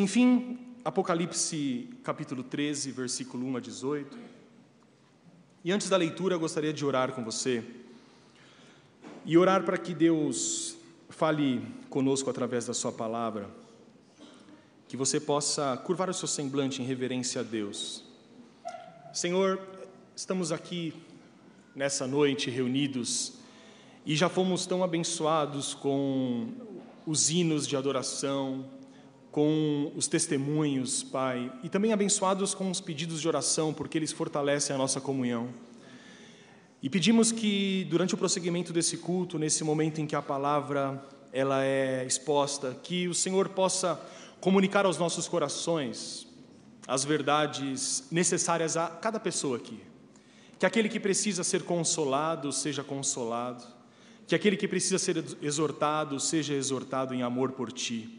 Enfim, Apocalipse capítulo 13, versículo 1 a 18. E antes da leitura, eu gostaria de orar com você e orar para que Deus fale conosco através da Sua palavra, que você possa curvar o seu semblante em reverência a Deus. Senhor, estamos aqui nessa noite reunidos e já fomos tão abençoados com os hinos de adoração, com os testemunhos, Pai, e também abençoados com os pedidos de oração, porque eles fortalecem a nossa comunhão. E pedimos que durante o prosseguimento desse culto, nesse momento em que a palavra ela é exposta, que o Senhor possa comunicar aos nossos corações as verdades necessárias a cada pessoa aqui. Que aquele que precisa ser consolado seja consolado, que aquele que precisa ser exortado seja exortado em amor por ti.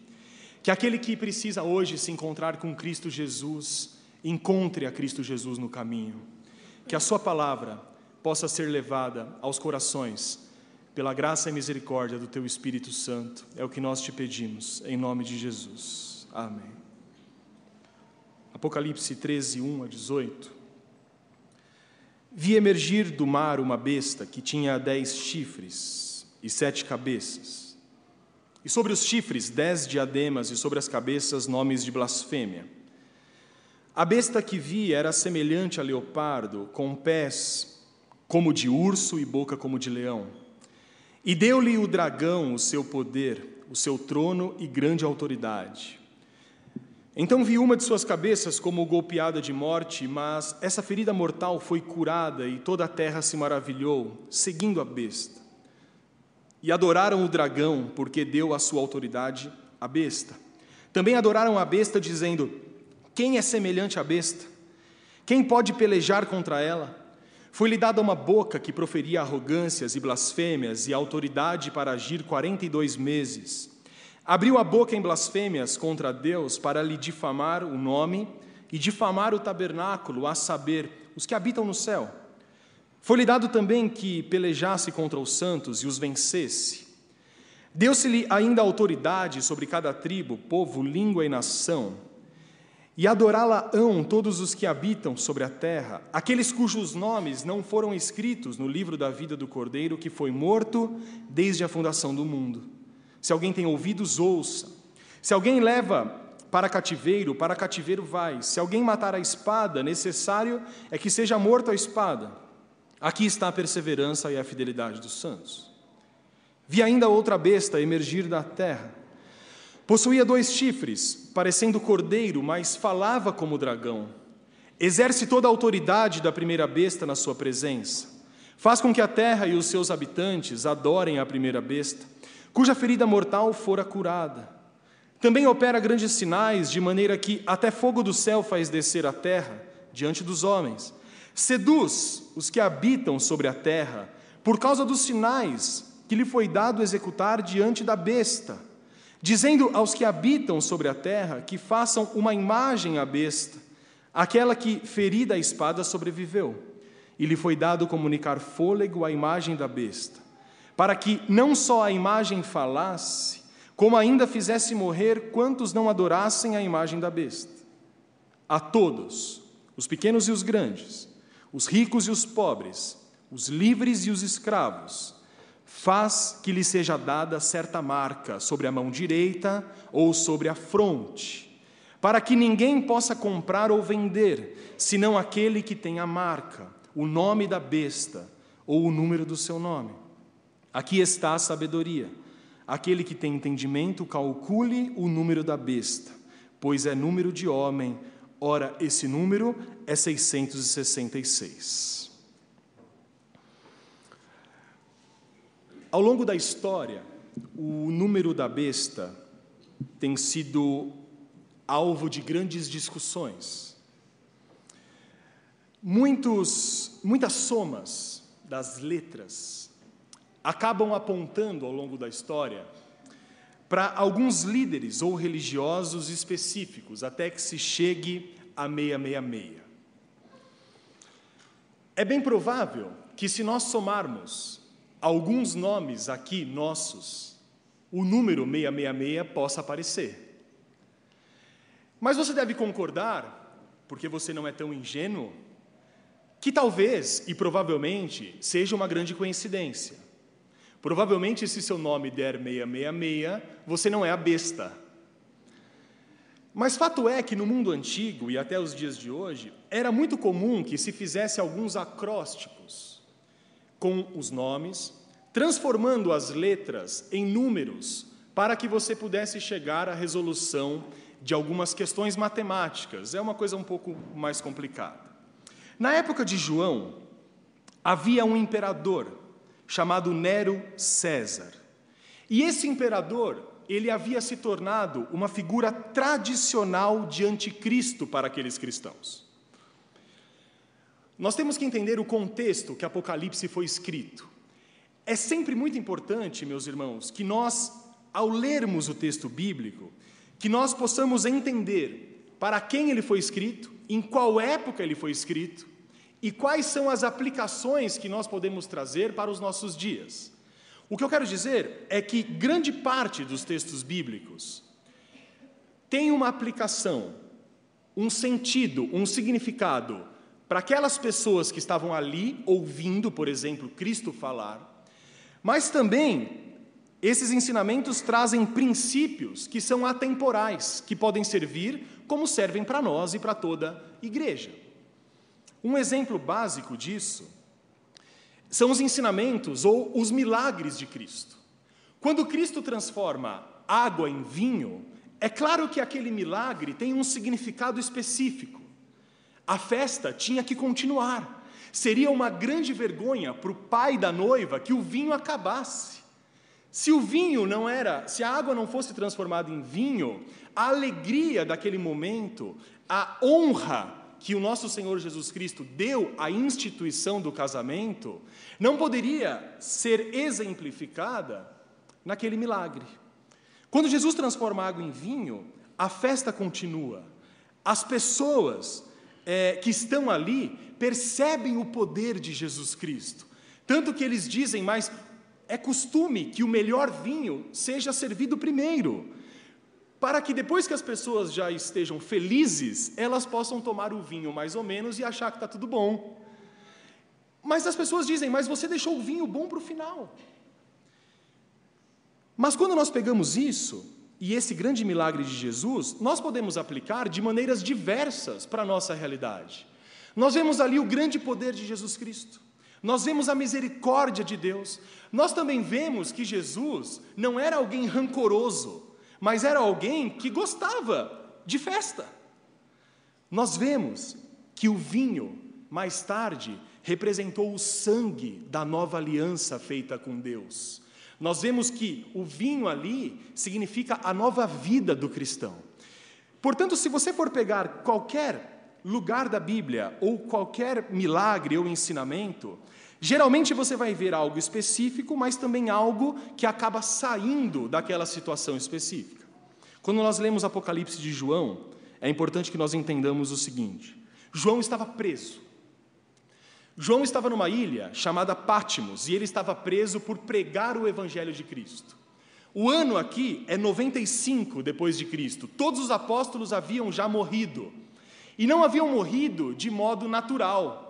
Que aquele que precisa hoje se encontrar com Cristo Jesus, encontre a Cristo Jesus no caminho. Que a Sua palavra possa ser levada aos corações, pela graça e misericórdia do Teu Espírito Santo. É o que nós te pedimos, em nome de Jesus. Amém. Apocalipse 13, 1 a 18. Vi emergir do mar uma besta que tinha dez chifres e sete cabeças e sobre os chifres, dez diademas, e sobre as cabeças, nomes de blasfêmia. A besta que vi era semelhante a leopardo, com pés como de urso e boca como de leão. E deu-lhe o dragão o seu poder, o seu trono e grande autoridade. Então vi uma de suas cabeças como golpeada de morte, mas essa ferida mortal foi curada e toda a terra se maravilhou, seguindo a besta. E adoraram o dragão, porque deu a sua autoridade à besta. Também adoraram a besta, dizendo: Quem é semelhante à besta? Quem pode pelejar contra ela? Foi-lhe dada uma boca que proferia arrogâncias e blasfêmias e autoridade para agir quarenta e dois meses. Abriu a boca em blasfêmias contra Deus para lhe difamar o nome e difamar o tabernáculo, a saber, os que habitam no céu. Foi-lhe dado também que pelejasse contra os santos e os vencesse. Deu-se-lhe ainda autoridade sobre cada tribo, povo, língua e nação. E adorá-la-ão todos os que habitam sobre a terra, aqueles cujos nomes não foram escritos no livro da vida do Cordeiro que foi morto desde a fundação do mundo. Se alguém tem ouvidos, ouça. Se alguém leva para cativeiro, para cativeiro vai. Se alguém matar a espada, necessário é que seja morto a espada. Aqui está a perseverança e a fidelidade dos santos. Vi ainda outra besta emergir da terra. Possuía dois chifres, parecendo cordeiro, mas falava como dragão. Exerce toda a autoridade da primeira besta na sua presença. Faz com que a terra e os seus habitantes adorem a primeira besta, cuja ferida mortal fora curada. Também opera grandes sinais, de maneira que até fogo do céu faz descer a terra diante dos homens Seduz os que habitam sobre a terra por causa dos sinais que lhe foi dado executar diante da besta, dizendo aos que habitam sobre a terra que façam uma imagem à besta, aquela que, ferida a espada, sobreviveu. E lhe foi dado comunicar fôlego à imagem da besta, para que não só a imagem falasse, como ainda fizesse morrer quantos não adorassem a imagem da besta. A todos, os pequenos e os grandes, os ricos e os pobres, os livres e os escravos, faz que lhe seja dada certa marca sobre a mão direita ou sobre a fronte, para que ninguém possa comprar ou vender, senão aquele que tem a marca, o nome da besta ou o número do seu nome. Aqui está a sabedoria. Aquele que tem entendimento, calcule o número da besta, pois é número de homem Ora, esse número é 666. Ao longo da história, o número da besta tem sido alvo de grandes discussões. Muitos, muitas somas das letras acabam apontando ao longo da história para alguns líderes ou religiosos específicos, até que se chegue a 666. É bem provável que, se nós somarmos alguns nomes aqui nossos, o número 666 possa aparecer. Mas você deve concordar, porque você não é tão ingênuo, que talvez e provavelmente seja uma grande coincidência. Provavelmente, se seu nome der 666, você não é a besta. Mas fato é que no mundo antigo e até os dias de hoje, era muito comum que se fizesse alguns acrósticos com os nomes, transformando as letras em números para que você pudesse chegar à resolução de algumas questões matemáticas. É uma coisa um pouco mais complicada. Na época de João, havia um imperador chamado Nero César. E esse imperador, ele havia se tornado uma figura tradicional de anticristo para aqueles cristãos. Nós temos que entender o contexto que Apocalipse foi escrito. É sempre muito importante, meus irmãos, que nós, ao lermos o texto bíblico, que nós possamos entender para quem ele foi escrito, em qual época ele foi escrito e quais são as aplicações que nós podemos trazer para os nossos dias. O que eu quero dizer é que grande parte dos textos bíblicos tem uma aplicação, um sentido, um significado para aquelas pessoas que estavam ali ouvindo, por exemplo, Cristo falar, mas também esses ensinamentos trazem princípios que são atemporais, que podem servir como servem para nós e para toda igreja. Um exemplo básico disso são os ensinamentos ou os milagres de Cristo. Quando Cristo transforma água em vinho, é claro que aquele milagre tem um significado específico. A festa tinha que continuar. Seria uma grande vergonha para o pai da noiva que o vinho acabasse. Se o vinho não era, se a água não fosse transformada em vinho, a alegria daquele momento, a honra que o nosso Senhor Jesus Cristo deu à instituição do casamento, não poderia ser exemplificada naquele milagre. Quando Jesus transforma água em vinho, a festa continua. As pessoas é, que estão ali percebem o poder de Jesus Cristo. Tanto que eles dizem, mas é costume que o melhor vinho seja servido primeiro, para que depois que as pessoas já estejam felizes, elas possam tomar o vinho mais ou menos e achar que está tudo bom. Mas as pessoas dizem, mas você deixou o vinho bom para o final. Mas quando nós pegamos isso, e esse grande milagre de Jesus, nós podemos aplicar de maneiras diversas para a nossa realidade. Nós vemos ali o grande poder de Jesus Cristo. Nós vemos a misericórdia de Deus. Nós também vemos que Jesus não era alguém rancoroso, mas era alguém que gostava de festa. Nós vemos que o vinho, mais tarde, representou o sangue da nova aliança feita com Deus. Nós vemos que o vinho ali significa a nova vida do cristão. Portanto, se você for pegar qualquer lugar da Bíblia ou qualquer milagre ou ensinamento, geralmente você vai ver algo específico, mas também algo que acaba saindo daquela situação específica. Quando nós lemos Apocalipse de João, é importante que nós entendamos o seguinte: João estava preso. João estava numa ilha chamada Pátimos e ele estava preso por pregar o evangelho de Cristo. O ano aqui é 95 depois de Cristo. Todos os apóstolos haviam já morrido. E não haviam morrido de modo natural.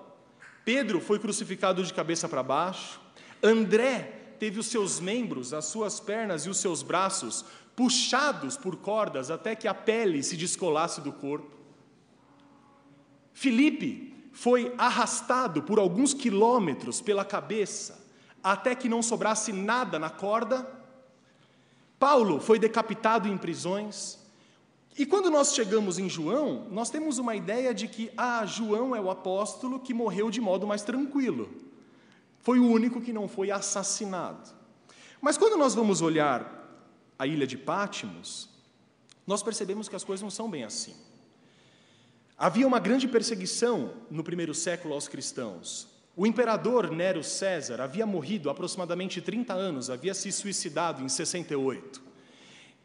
Pedro foi crucificado de cabeça para baixo, André teve os seus membros, as suas pernas e os seus braços puxados por cordas até que a pele se descolasse do corpo. Filipe foi arrastado por alguns quilômetros pela cabeça até que não sobrasse nada na corda. Paulo foi decapitado em prisões. E quando nós chegamos em João, nós temos uma ideia de que, ah, João é o apóstolo que morreu de modo mais tranquilo. Foi o único que não foi assassinado. Mas quando nós vamos olhar a ilha de Pátimos, nós percebemos que as coisas não são bem assim. Havia uma grande perseguição no primeiro século aos cristãos. O imperador Nero César havia morrido há aproximadamente 30 anos, havia se suicidado em 68.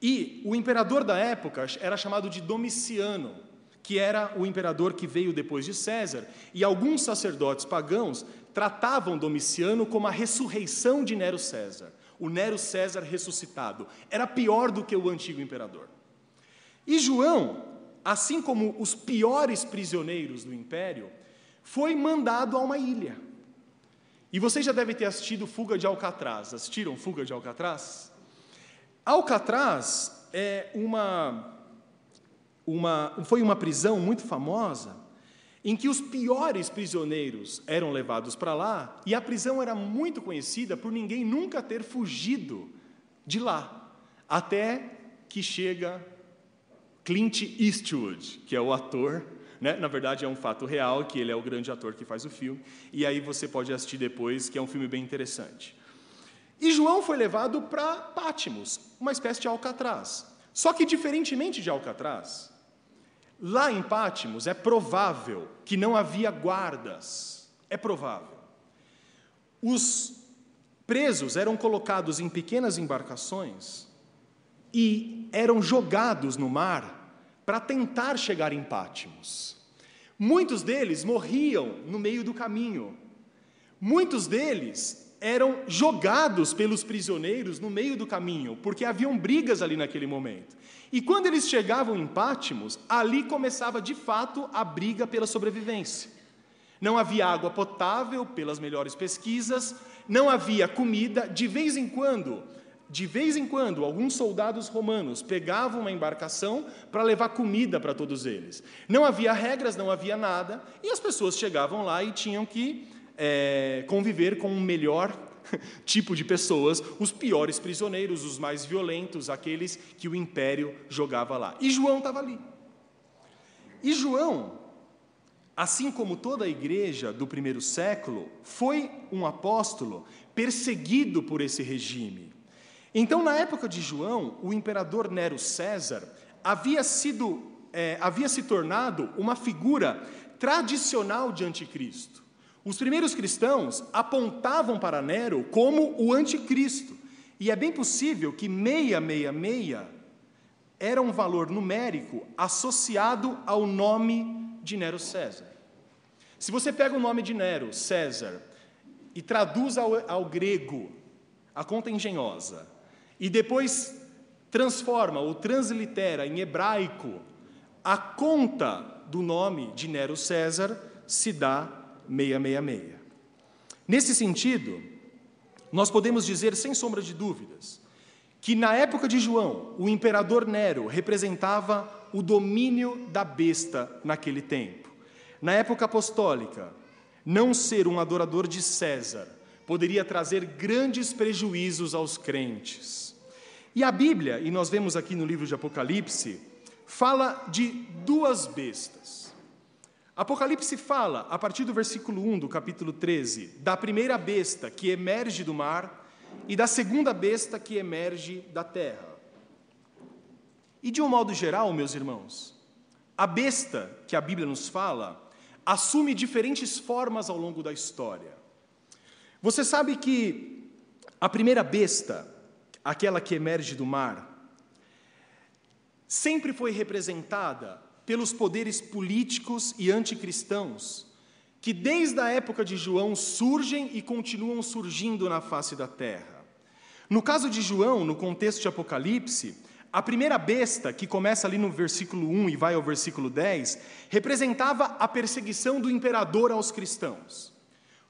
E o imperador da época era chamado de Domiciano, que era o imperador que veio depois de César, e alguns sacerdotes pagãos tratavam Domiciano como a ressurreição de Nero César, o Nero César ressuscitado. Era pior do que o antigo imperador. E João assim como os piores prisioneiros do império, foi mandado a uma ilha. E vocês já devem ter assistido Fuga de Alcatraz. Assistiram Fuga de Alcatraz? Alcatraz é uma, uma, foi uma prisão muito famosa em que os piores prisioneiros eram levados para lá e a prisão era muito conhecida por ninguém nunca ter fugido de lá, até que chega Clint Eastwood, que é o ator, né? na verdade é um fato real, que ele é o grande ator que faz o filme, e aí você pode assistir depois, que é um filme bem interessante. E João foi levado para Pátimos, uma espécie de Alcatraz. Só que, diferentemente de Alcatraz, lá em Pátimos é provável que não havia guardas. É provável. Os presos eram colocados em pequenas embarcações e eram jogados no mar para tentar chegar em Pátimos. Muitos deles morriam no meio do caminho. Muitos deles eram jogados pelos prisioneiros no meio do caminho, porque haviam brigas ali naquele momento. E quando eles chegavam em Pátimos, ali começava de fato a briga pela sobrevivência. Não havia água potável, pelas melhores pesquisas, não havia comida, de vez em quando, de vez em quando, alguns soldados romanos pegavam uma embarcação para levar comida para todos eles. Não havia regras, não havia nada, e as pessoas chegavam lá e tinham que é, conviver com o melhor tipo de pessoas, os piores prisioneiros, os mais violentos, aqueles que o império jogava lá. E João estava ali. E João, assim como toda a igreja do primeiro século, foi um apóstolo perseguido por esse regime. Então, na época de João, o imperador Nero César havia sido é, havia se tornado uma figura tradicional de anticristo. Os primeiros cristãos apontavam para Nero como o anticristo. E é bem possível que 666 era um valor numérico associado ao nome de Nero César. Se você pega o nome de Nero, César, e traduz ao, ao grego a conta engenhosa, e depois transforma ou translitera em hebraico a conta do nome de Nero César, se dá 666. Nesse sentido, nós podemos dizer, sem sombra de dúvidas, que na época de João, o imperador Nero representava o domínio da besta naquele tempo. Na época apostólica, não ser um adorador de César poderia trazer grandes prejuízos aos crentes. E a Bíblia, e nós vemos aqui no livro de Apocalipse, fala de duas bestas. Apocalipse fala, a partir do versículo 1 do capítulo 13, da primeira besta que emerge do mar e da segunda besta que emerge da terra. E de um modo geral, meus irmãos, a besta que a Bíblia nos fala assume diferentes formas ao longo da história. Você sabe que a primeira besta, aquela que emerge do mar, sempre foi representada pelos poderes políticos e anticristãos, que desde a época de João surgem e continuam surgindo na face da terra. No caso de João, no contexto de Apocalipse, a primeira besta, que começa ali no versículo 1 e vai ao versículo 10, representava a perseguição do imperador aos cristãos.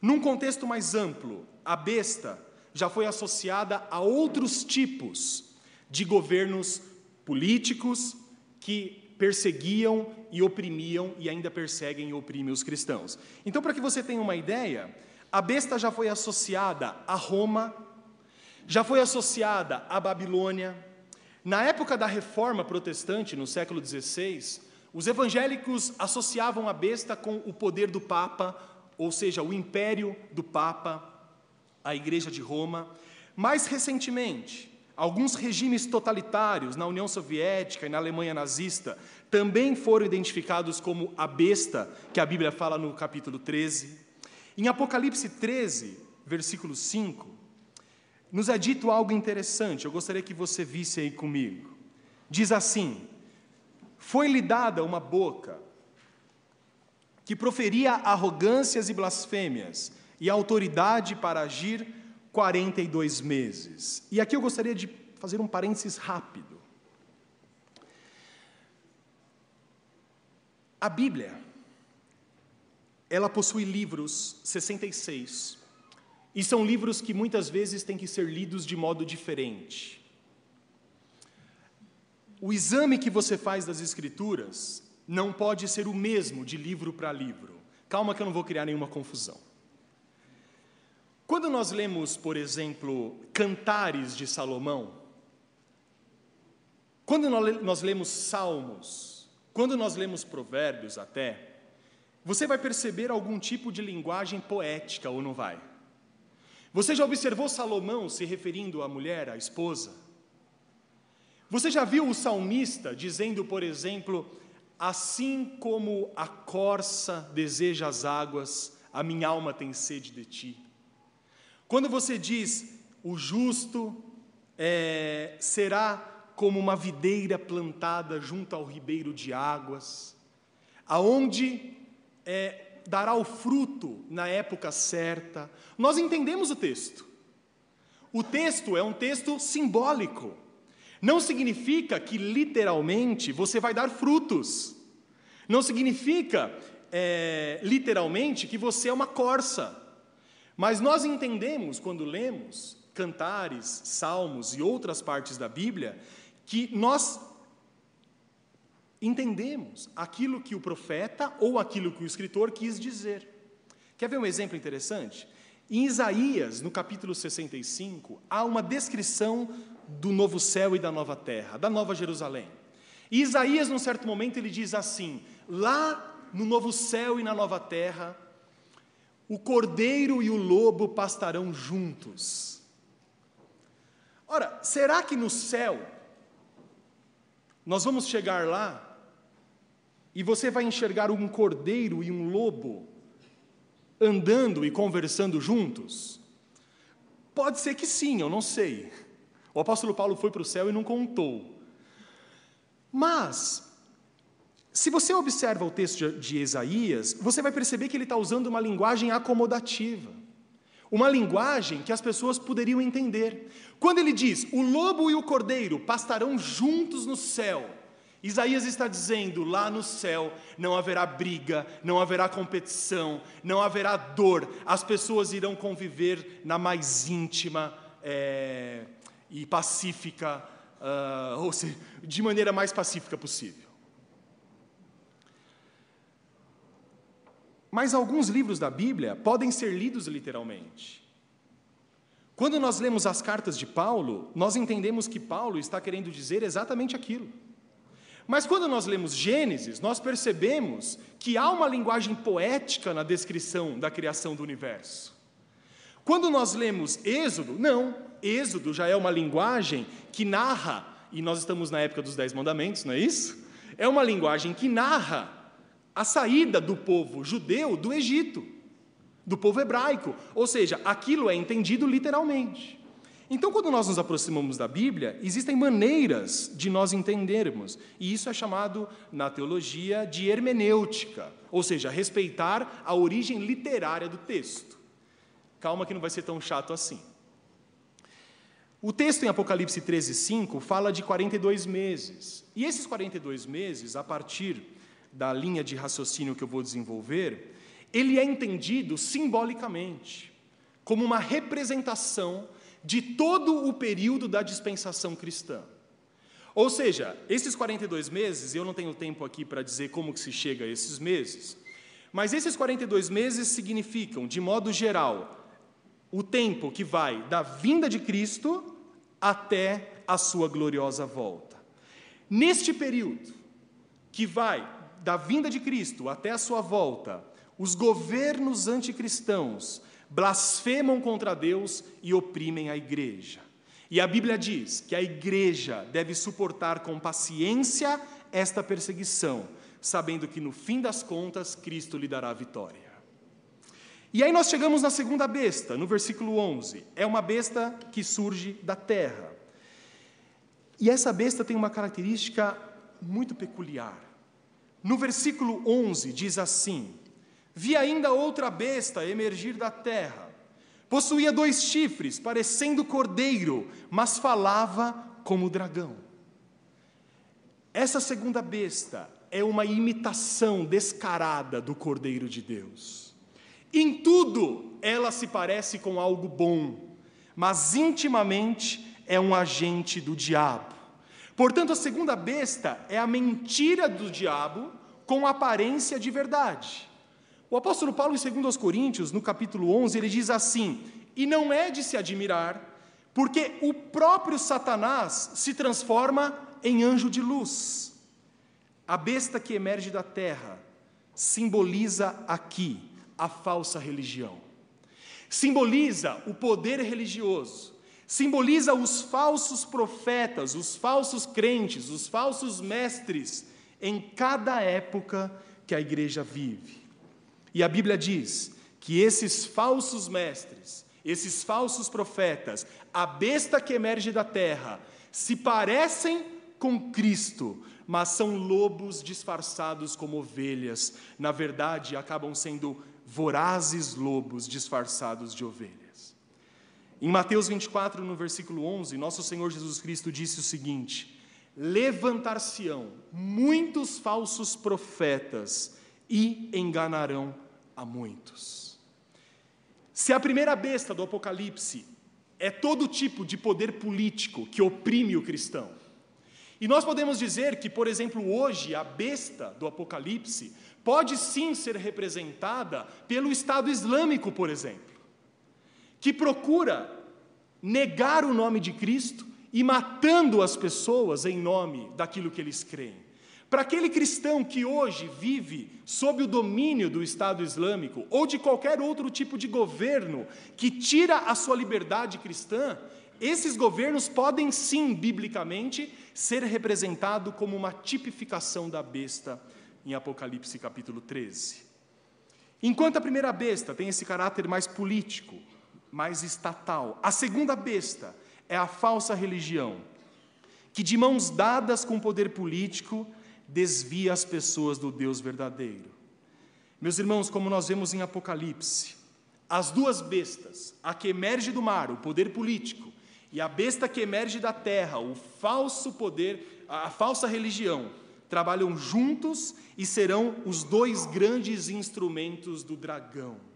Num contexto mais amplo, a besta já foi associada a outros tipos de governos políticos que perseguiam e oprimiam e ainda perseguem e oprimem os cristãos. Então, para que você tenha uma ideia, a besta já foi associada a Roma, já foi associada à Babilônia. Na época da reforma protestante, no século XVI, os evangélicos associavam a besta com o poder do Papa, ou seja, o império do Papa, a Igreja de Roma. Mais recentemente, Alguns regimes totalitários na União Soviética e na Alemanha nazista também foram identificados como a besta, que a Bíblia fala no capítulo 13. Em Apocalipse 13, versículo 5, nos é dito algo interessante, eu gostaria que você visse aí comigo. Diz assim: Foi-lhe dada uma boca que proferia arrogâncias e blasfêmias, e autoridade para agir 42 meses. E aqui eu gostaria de fazer um parênteses rápido. A Bíblia, ela possui livros, 66, e são livros que muitas vezes têm que ser lidos de modo diferente. O exame que você faz das Escrituras não pode ser o mesmo de livro para livro. Calma que eu não vou criar nenhuma confusão. Quando nós lemos, por exemplo, Cantares de Salomão, quando nós lemos Salmos, quando nós lemos Provérbios até, você vai perceber algum tipo de linguagem poética ou não vai? Você já observou Salomão se referindo à mulher, à esposa? Você já viu o salmista dizendo, por exemplo, assim como a corça deseja as águas, a minha alma tem sede de ti? Quando você diz, o justo é, será como uma videira plantada junto ao ribeiro de águas, aonde é, dará o fruto na época certa. Nós entendemos o texto. O texto é um texto simbólico. Não significa que literalmente você vai dar frutos. Não significa é, literalmente que você é uma corça. Mas nós entendemos, quando lemos cantares, salmos e outras partes da Bíblia, que nós entendemos aquilo que o profeta ou aquilo que o escritor quis dizer. Quer ver um exemplo interessante? Em Isaías, no capítulo 65, há uma descrição do novo céu e da nova terra, da nova Jerusalém. E Isaías, num certo momento, ele diz assim: lá no novo céu e na nova terra, o cordeiro e o lobo pastarão juntos. Ora, será que no céu nós vamos chegar lá e você vai enxergar um cordeiro e um lobo andando e conversando juntos? Pode ser que sim, eu não sei. O apóstolo Paulo foi para o céu e não contou. Mas, se você observa o texto de Isaías, você vai perceber que ele está usando uma linguagem acomodativa. Uma linguagem que as pessoas poderiam entender. Quando ele diz: O lobo e o cordeiro pastarão juntos no céu Isaías está dizendo: lá no céu não haverá briga, não haverá competição, não haverá dor, as pessoas irão conviver na mais íntima é, e pacífica, uh, ou seja, de maneira mais pacífica possível. Mas alguns livros da Bíblia podem ser lidos literalmente. Quando nós lemos as cartas de Paulo, nós entendemos que Paulo está querendo dizer exatamente aquilo. Mas quando nós lemos Gênesis, nós percebemos que há uma linguagem poética na descrição da criação do universo. Quando nós lemos Êxodo, não, Êxodo já é uma linguagem que narra, e nós estamos na época dos Dez Mandamentos, não é isso? É uma linguagem que narra a saída do povo judeu do Egito, do povo hebraico, ou seja, aquilo é entendido literalmente. Então, quando nós nos aproximamos da Bíblia, existem maneiras de nós entendermos, e isso é chamado na teologia de hermenêutica, ou seja, respeitar a origem literária do texto. Calma que não vai ser tão chato assim. O texto em Apocalipse 13, 5 fala de 42 meses. E esses 42 meses, a partir da linha de raciocínio que eu vou desenvolver, ele é entendido simbolicamente, como uma representação de todo o período da dispensação cristã. Ou seja, esses 42 meses, eu não tenho tempo aqui para dizer como que se chega a esses meses, mas esses 42 meses significam, de modo geral, o tempo que vai da vinda de Cristo até a sua gloriosa volta. Neste período, que vai da vinda de Cristo até a sua volta, os governos anticristãos blasfemam contra Deus e oprimem a igreja. E a Bíblia diz que a igreja deve suportar com paciência esta perseguição, sabendo que no fim das contas Cristo lhe dará a vitória. E aí nós chegamos na segunda besta, no versículo 11. É uma besta que surge da terra. E essa besta tem uma característica muito peculiar. No versículo 11 diz assim: Vi ainda outra besta emergir da terra. Possuía dois chifres, parecendo cordeiro, mas falava como dragão. Essa segunda besta é uma imitação descarada do Cordeiro de Deus. Em tudo, ela se parece com algo bom, mas intimamente é um agente do diabo. Portanto, a segunda besta é a mentira do diabo com aparência de verdade. O apóstolo Paulo, em 2 Coríntios, no capítulo 11, ele diz assim: E não é de se admirar, porque o próprio Satanás se transforma em anjo de luz. A besta que emerge da terra simboliza aqui a falsa religião. Simboliza o poder religioso, simboliza os falsos profetas, os falsos crentes, os falsos mestres em cada época que a igreja vive. E a Bíblia diz que esses falsos mestres, esses falsos profetas, a besta que emerge da terra, se parecem com Cristo, mas são lobos disfarçados como ovelhas. Na verdade, acabam sendo vorazes lobos disfarçados de ovelhas. Em Mateus 24, no versículo 11, nosso Senhor Jesus Cristo disse o seguinte: Levantar-se-ão muitos falsos profetas e enganarão a muitos. Se a primeira besta do Apocalipse é todo tipo de poder político que oprime o cristão, e nós podemos dizer que, por exemplo, hoje a besta do Apocalipse pode sim ser representada pelo Estado Islâmico, por exemplo, que procura negar o nome de Cristo e matando as pessoas em nome daquilo que eles creem. Para aquele cristão que hoje vive sob o domínio do Estado Islâmico ou de qualquer outro tipo de governo que tira a sua liberdade cristã, esses governos podem sim, biblicamente, ser representados como uma tipificação da besta em Apocalipse capítulo 13. Enquanto a primeira besta tem esse caráter mais político, mais estatal, a segunda besta é a falsa religião, que de mãos dadas com o poder político desvia as pessoas do Deus verdadeiro. Meus irmãos, como nós vemos em Apocalipse, as duas bestas, a que emerge do mar, o poder político, e a besta que emerge da terra, o falso poder, a falsa religião, trabalham juntos e serão os dois grandes instrumentos do dragão.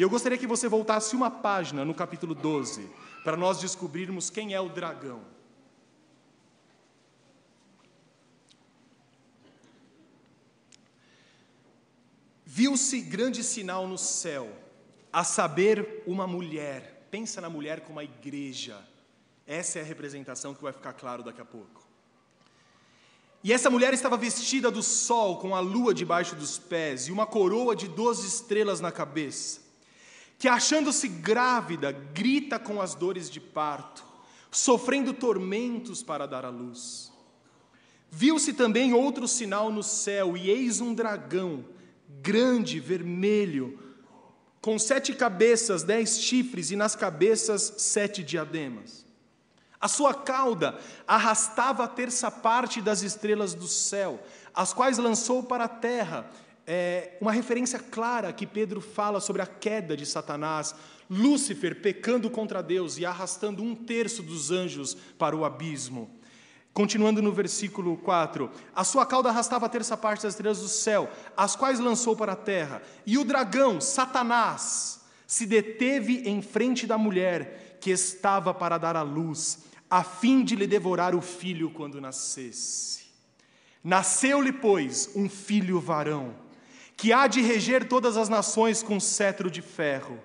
E eu gostaria que você voltasse uma página no capítulo 12, para nós descobrirmos quem é o dragão. Viu-se grande sinal no céu, a saber, uma mulher. Pensa na mulher como a igreja. Essa é a representação que vai ficar claro daqui a pouco. E essa mulher estava vestida do sol, com a lua debaixo dos pés e uma coroa de doze estrelas na cabeça, que achando-se grávida, grita com as dores de parto, sofrendo tormentos para dar à luz. Viu-se também outro sinal no céu, e eis um dragão grande, vermelho, com sete cabeças, dez chifres e nas cabeças sete diademas. A sua cauda arrastava a terça parte das estrelas do céu, as quais lançou para a terra. É uma referência clara que Pedro fala sobre a queda de Satanás, Lúcifer pecando contra Deus e arrastando um terço dos anjos para o abismo. Continuando no versículo 4: A sua cauda arrastava a terça parte das estrelas do céu, as quais lançou para a terra. E o dragão, Satanás, se deteve em frente da mulher que estava para dar à luz, a fim de lhe devorar o filho quando nascesse. Nasceu-lhe, pois, um filho varão, que há de reger todas as nações com cetro de ferro.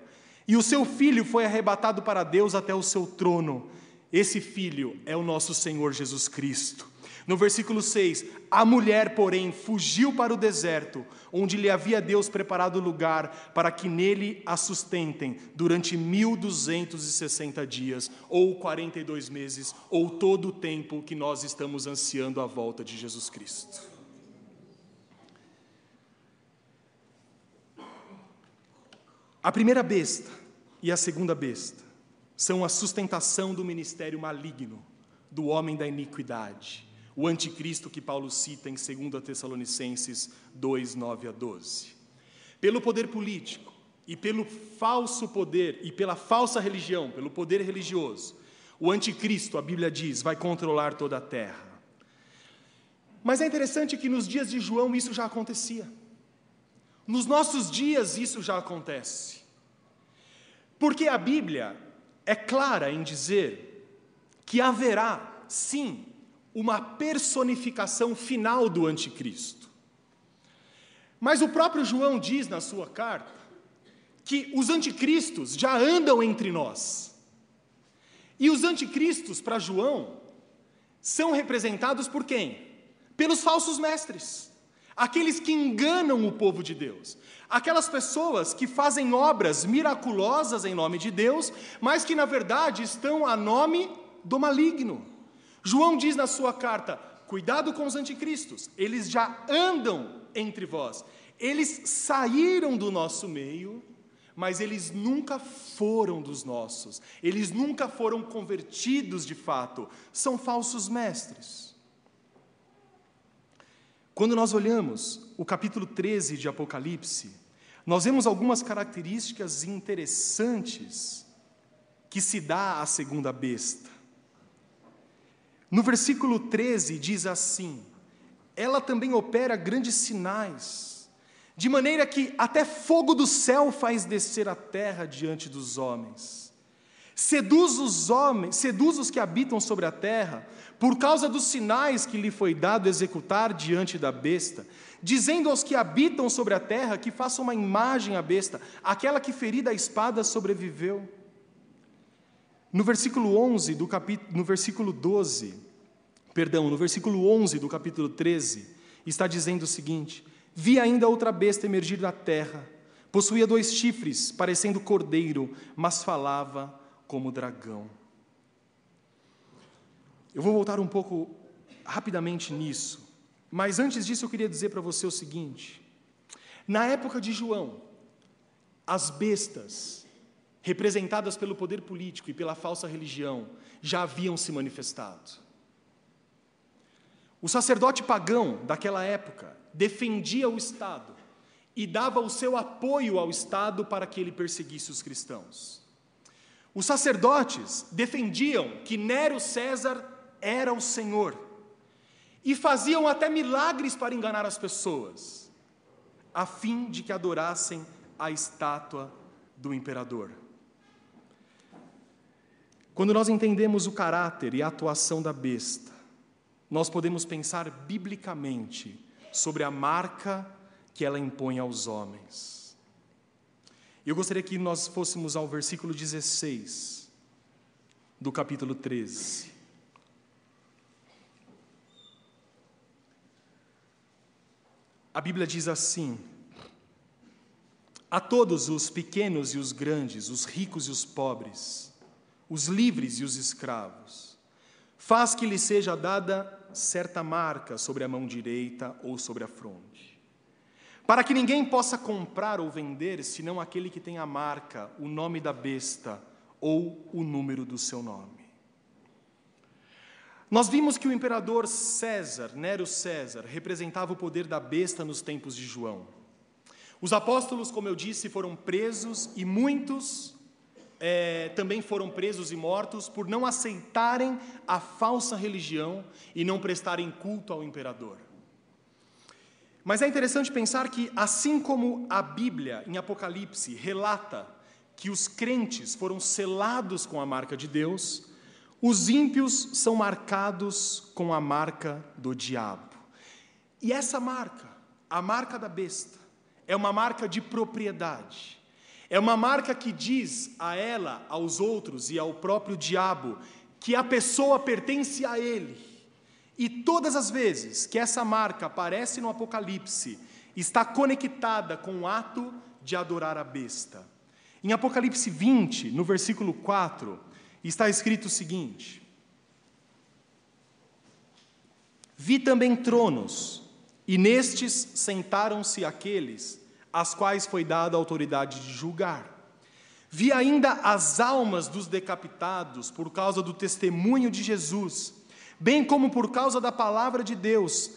E o seu filho foi arrebatado para Deus até o seu trono esse filho é o nosso Senhor Jesus Cristo. No versículo 6, a mulher, porém, fugiu para o deserto, onde lhe havia Deus preparado lugar para que nele a sustentem durante 1260 dias, ou 42 meses, ou todo o tempo que nós estamos ansiando a volta de Jesus Cristo. A primeira besta e a segunda besta são a sustentação do ministério maligno do homem da iniquidade, o anticristo que Paulo cita em 2 Tessalonicenses 2, 9 a 12. Pelo poder político e pelo falso poder e pela falsa religião, pelo poder religioso, o anticristo, a Bíblia diz, vai controlar toda a terra. Mas é interessante que nos dias de João isso já acontecia. Nos nossos dias isso já acontece. Porque a Bíblia é clara em dizer que haverá, sim, uma personificação final do anticristo. Mas o próprio João diz na sua carta que os anticristos já andam entre nós. E os anticristos, para João, são representados por quem? Pelos falsos mestres, aqueles que enganam o povo de Deus, aquelas pessoas que fazem obras miraculosas em nome de Deus, mas que na verdade estão a nome do maligno. João diz na sua carta: cuidado com os anticristos, eles já andam entre vós, eles saíram do nosso meio mas eles nunca foram dos nossos, eles nunca foram convertidos de fato, são falsos mestres. Quando nós olhamos o capítulo 13 de Apocalipse, nós vemos algumas características interessantes que se dá à segunda besta. No versículo 13 diz assim: Ela também opera grandes sinais de maneira que até fogo do céu faz descer a terra diante dos homens. Seduz os homens, seduz os que habitam sobre a terra, por causa dos sinais que lhe foi dado executar diante da besta, dizendo aos que habitam sobre a terra que façam uma imagem à besta, aquela que ferida a espada sobreviveu. No versículo 11 do capítulo, no versículo 12, perdão, no versículo 11 do capítulo 13, está dizendo o seguinte: Vi ainda outra besta emergir da terra. Possuía dois chifres, parecendo cordeiro, mas falava como dragão. Eu vou voltar um pouco rapidamente nisso, mas antes disso eu queria dizer para você o seguinte: na época de João, as bestas, representadas pelo poder político e pela falsa religião, já haviam se manifestado. O sacerdote pagão daquela época defendia o Estado e dava o seu apoio ao Estado para que ele perseguisse os cristãos. Os sacerdotes defendiam que Nero César era o Senhor e faziam até milagres para enganar as pessoas, a fim de que adorassem a estátua do imperador. Quando nós entendemos o caráter e a atuação da besta, nós podemos pensar biblicamente sobre a marca que ela impõe aos homens. Eu gostaria que nós fôssemos ao versículo 16 do capítulo 13. A Bíblia diz assim: A todos os pequenos e os grandes, os ricos e os pobres, os livres e os escravos, faz que lhe seja dada certa marca sobre a mão direita ou sobre a fronte. Para que ninguém possa comprar ou vender senão aquele que tem a marca, o nome da besta ou o número do seu nome. Nós vimos que o imperador César, Nero César, representava o poder da besta nos tempos de João. Os apóstolos, como eu disse, foram presos e muitos é, também foram presos e mortos por não aceitarem a falsa religião e não prestarem culto ao imperador. Mas é interessante pensar que, assim como a Bíblia, em Apocalipse, relata que os crentes foram selados com a marca de Deus, os ímpios são marcados com a marca do diabo. E essa marca, a marca da besta, é uma marca de propriedade. É uma marca que diz a ela, aos outros e ao próprio diabo que a pessoa pertence a ele. E todas as vezes que essa marca aparece no Apocalipse, está conectada com o ato de adorar a besta. Em Apocalipse 20, no versículo 4, está escrito o seguinte: Vi também tronos, e nestes sentaram-se aqueles às quais foi dada a autoridade de julgar. Vi ainda as almas dos decapitados por causa do testemunho de Jesus, bem como por causa da palavra de Deus,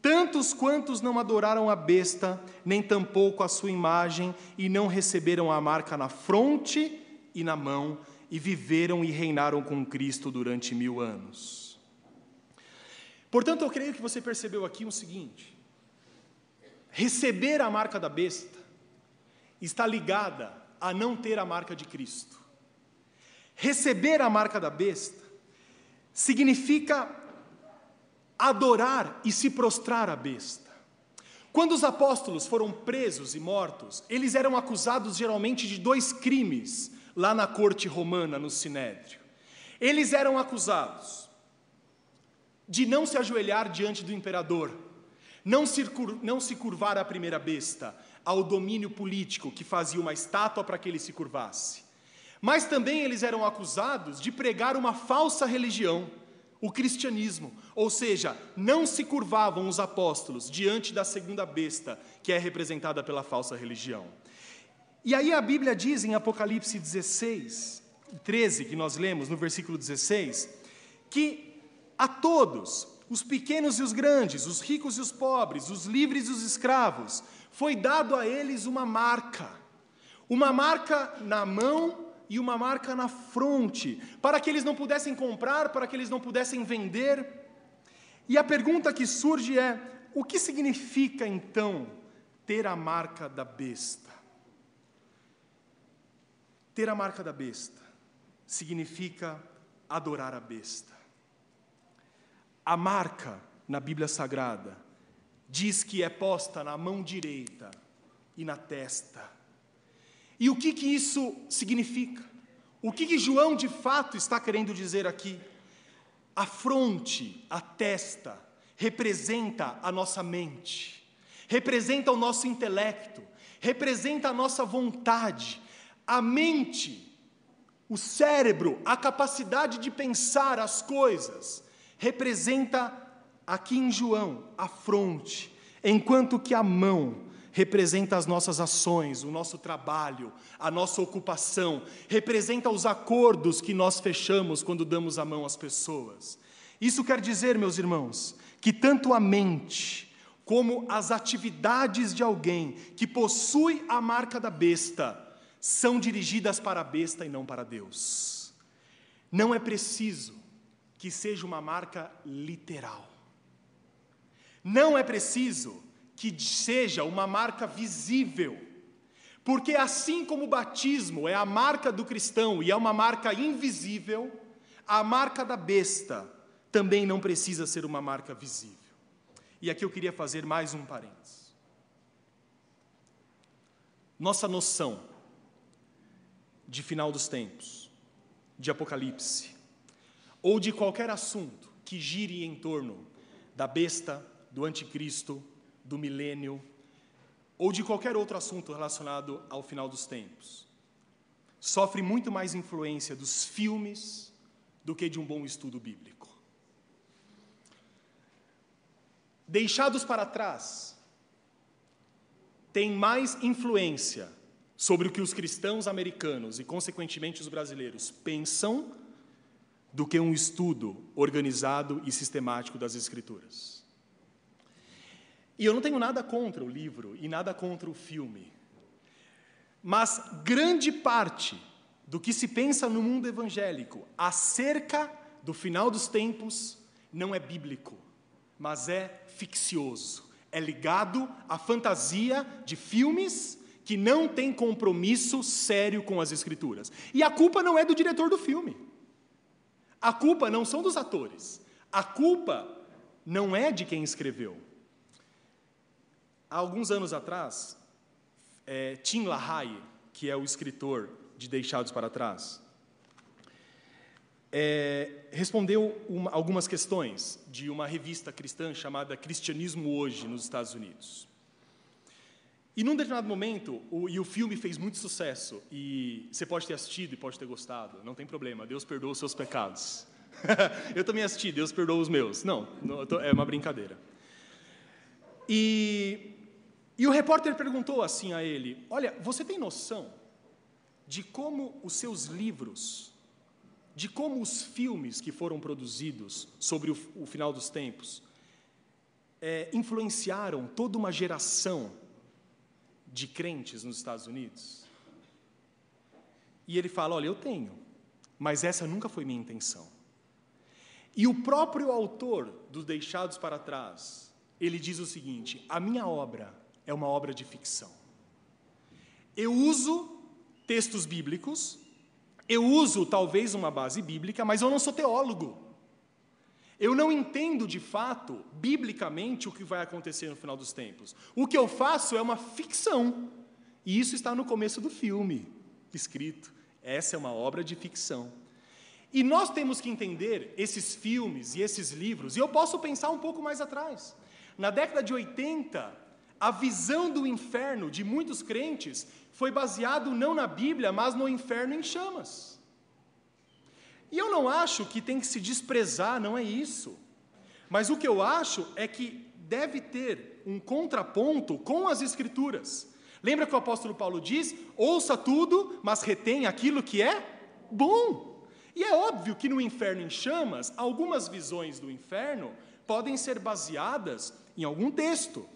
tantos quantos não adoraram a besta, nem tampouco a sua imagem, e não receberam a marca na fronte e na mão, e viveram e reinaram com Cristo durante mil anos. Portanto, eu creio que você percebeu aqui o seguinte: receber a marca da besta está ligada a não ter a marca de Cristo. Receber a marca da besta significa adorar e se prostrar à besta. Quando os apóstolos foram presos e mortos, eles eram acusados geralmente de dois crimes lá na corte romana, no Sinédrio. Eles eram acusados de não se ajoelhar diante do imperador, não se, não se curvar à primeira besta, ao domínio político que fazia uma estátua para que ele se curvasse. Mas também eles eram acusados de pregar uma falsa religião, o cristianismo, ou seja, não se curvavam os apóstolos diante da segunda besta, que é representada pela falsa religião. E aí a Bíblia diz em Apocalipse 16, 13, que nós lemos no versículo 16, que a todos, os pequenos e os grandes, os ricos e os pobres, os livres e os escravos, foi dado a eles uma marca, uma marca na mão e uma marca na fronte, para que eles não pudessem comprar, para que eles não pudessem vender. E a pergunta que surge é: o que significa então ter a marca da besta? Ter a marca da besta significa adorar a besta. A marca na Bíblia Sagrada diz que é posta na mão direita e na testa. E o que, que isso significa? O que, que João de fato está querendo dizer aqui? A fronte, a testa, representa a nossa mente, representa o nosso intelecto, representa a nossa vontade. A mente, o cérebro, a capacidade de pensar as coisas, representa aqui em João, a fronte, enquanto que a mão representa as nossas ações, o nosso trabalho, a nossa ocupação, representa os acordos que nós fechamos quando damos a mão às pessoas. Isso quer dizer, meus irmãos, que tanto a mente como as atividades de alguém que possui a marca da besta são dirigidas para a besta e não para Deus. Não é preciso que seja uma marca literal. Não é preciso que seja uma marca visível, porque assim como o batismo é a marca do cristão e é uma marca invisível, a marca da besta também não precisa ser uma marca visível. E aqui eu queria fazer mais um parênteses. Nossa noção de final dos tempos, de Apocalipse, ou de qualquer assunto que gire em torno da besta, do anticristo, do milênio, ou de qualquer outro assunto relacionado ao final dos tempos, sofre muito mais influência dos filmes do que de um bom estudo bíblico. Deixados para trás, tem mais influência sobre o que os cristãos americanos e, consequentemente, os brasileiros pensam do que um estudo organizado e sistemático das Escrituras. E eu não tenho nada contra o livro e nada contra o filme. Mas grande parte do que se pensa no mundo evangélico acerca do final dos tempos não é bíblico, mas é ficcioso. É ligado à fantasia de filmes que não tem compromisso sério com as escrituras. E a culpa não é do diretor do filme. A culpa não são dos atores. A culpa não é de quem escreveu. Há alguns anos atrás, é, Tim LaHaye, que é o escritor de Deixados para Trás, é, respondeu uma, algumas questões de uma revista cristã chamada Cristianismo Hoje, nos Estados Unidos. E num determinado momento, o, e o filme fez muito sucesso, e você pode ter assistido e pode ter gostado, não tem problema, Deus perdoa os seus pecados. eu também assisti, Deus perdoa os meus. Não, não tô, é uma brincadeira. E e o repórter perguntou assim a ele: Olha, você tem noção de como os seus livros, de como os filmes que foram produzidos sobre o, o final dos tempos, é, influenciaram toda uma geração de crentes nos Estados Unidos? E ele fala: Olha, eu tenho, mas essa nunca foi minha intenção. E o próprio autor dos Deixados para Trás, ele diz o seguinte: a minha obra é uma obra de ficção. Eu uso textos bíblicos, eu uso talvez uma base bíblica, mas eu não sou teólogo. Eu não entendo de fato, biblicamente, o que vai acontecer no final dos tempos. O que eu faço é uma ficção. E isso está no começo do filme, escrito. Essa é uma obra de ficção. E nós temos que entender esses filmes e esses livros, e eu posso pensar um pouco mais atrás. Na década de 80, a visão do inferno de muitos crentes foi baseado não na Bíblia, mas no inferno em chamas. E eu não acho que tem que se desprezar, não é isso. Mas o que eu acho é que deve ter um contraponto com as Escrituras. Lembra que o apóstolo Paulo diz: ouça tudo, mas retém aquilo que é bom. E é óbvio que no inferno em chamas, algumas visões do inferno podem ser baseadas em algum texto,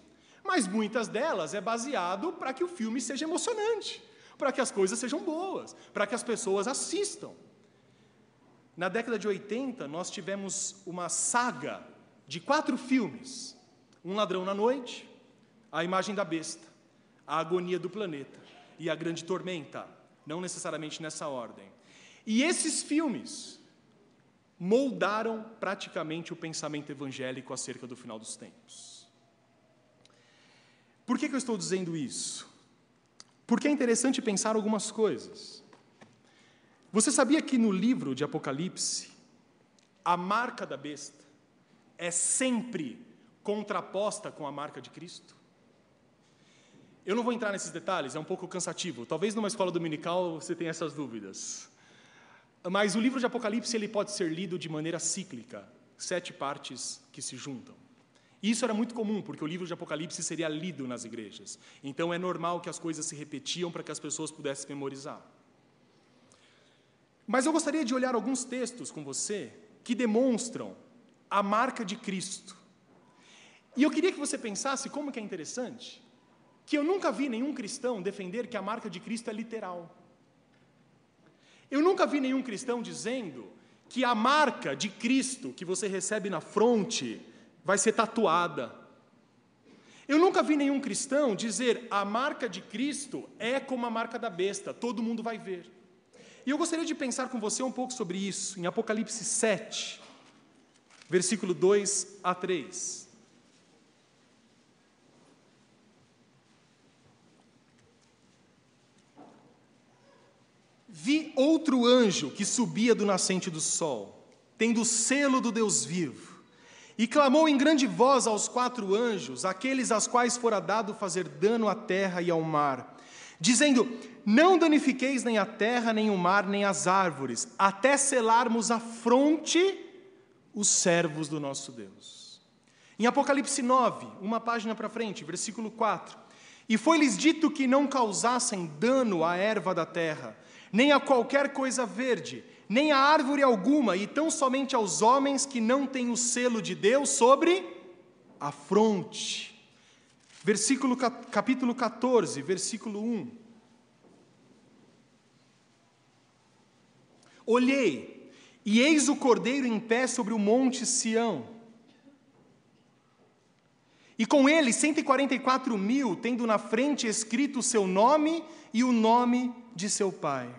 mas muitas delas é baseado para que o filme seja emocionante, para que as coisas sejam boas, para que as pessoas assistam. Na década de 80, nós tivemos uma saga de quatro filmes: Um Ladrão na Noite, A Imagem da Besta, A Agonia do Planeta e A Grande Tormenta, não necessariamente nessa ordem. E esses filmes moldaram praticamente o pensamento evangélico acerca do final dos tempos. Por que, que eu estou dizendo isso? Porque é interessante pensar algumas coisas. Você sabia que no livro de Apocalipse, a marca da besta é sempre contraposta com a marca de Cristo? Eu não vou entrar nesses detalhes, é um pouco cansativo. Talvez numa escola dominical você tenha essas dúvidas. Mas o livro de Apocalipse ele pode ser lido de maneira cíclica, sete partes que se juntam. Isso era muito comum, porque o livro de Apocalipse seria lido nas igrejas. Então é normal que as coisas se repetiam para que as pessoas pudessem memorizar. Mas eu gostaria de olhar alguns textos com você que demonstram a marca de Cristo. E eu queria que você pensasse como que é interessante que eu nunca vi nenhum cristão defender que a marca de Cristo é literal. Eu nunca vi nenhum cristão dizendo que a marca de Cristo que você recebe na fronte vai ser tatuada. Eu nunca vi nenhum cristão dizer a marca de Cristo é como a marca da besta, todo mundo vai ver. E eu gostaria de pensar com você um pouco sobre isso, em Apocalipse 7, versículo 2 a 3. Vi outro anjo que subia do nascente do sol, tendo o selo do Deus vivo, e clamou em grande voz aos quatro anjos, aqueles aos quais fora dado fazer dano à terra e ao mar, dizendo: Não danifiqueis nem a terra, nem o mar, nem as árvores, até selarmos a fronte os servos do nosso Deus. Em Apocalipse 9, uma página para frente, versículo 4: E foi-lhes dito que não causassem dano à erva da terra, nem a qualquer coisa verde, nem a árvore alguma, e tão somente aos homens que não têm o selo de Deus sobre a fronte. Versículo, capítulo 14, versículo 1. Olhei, e eis o cordeiro em pé sobre o monte Sião. E com ele 144 mil, tendo na frente escrito o seu nome e o nome de seu pai.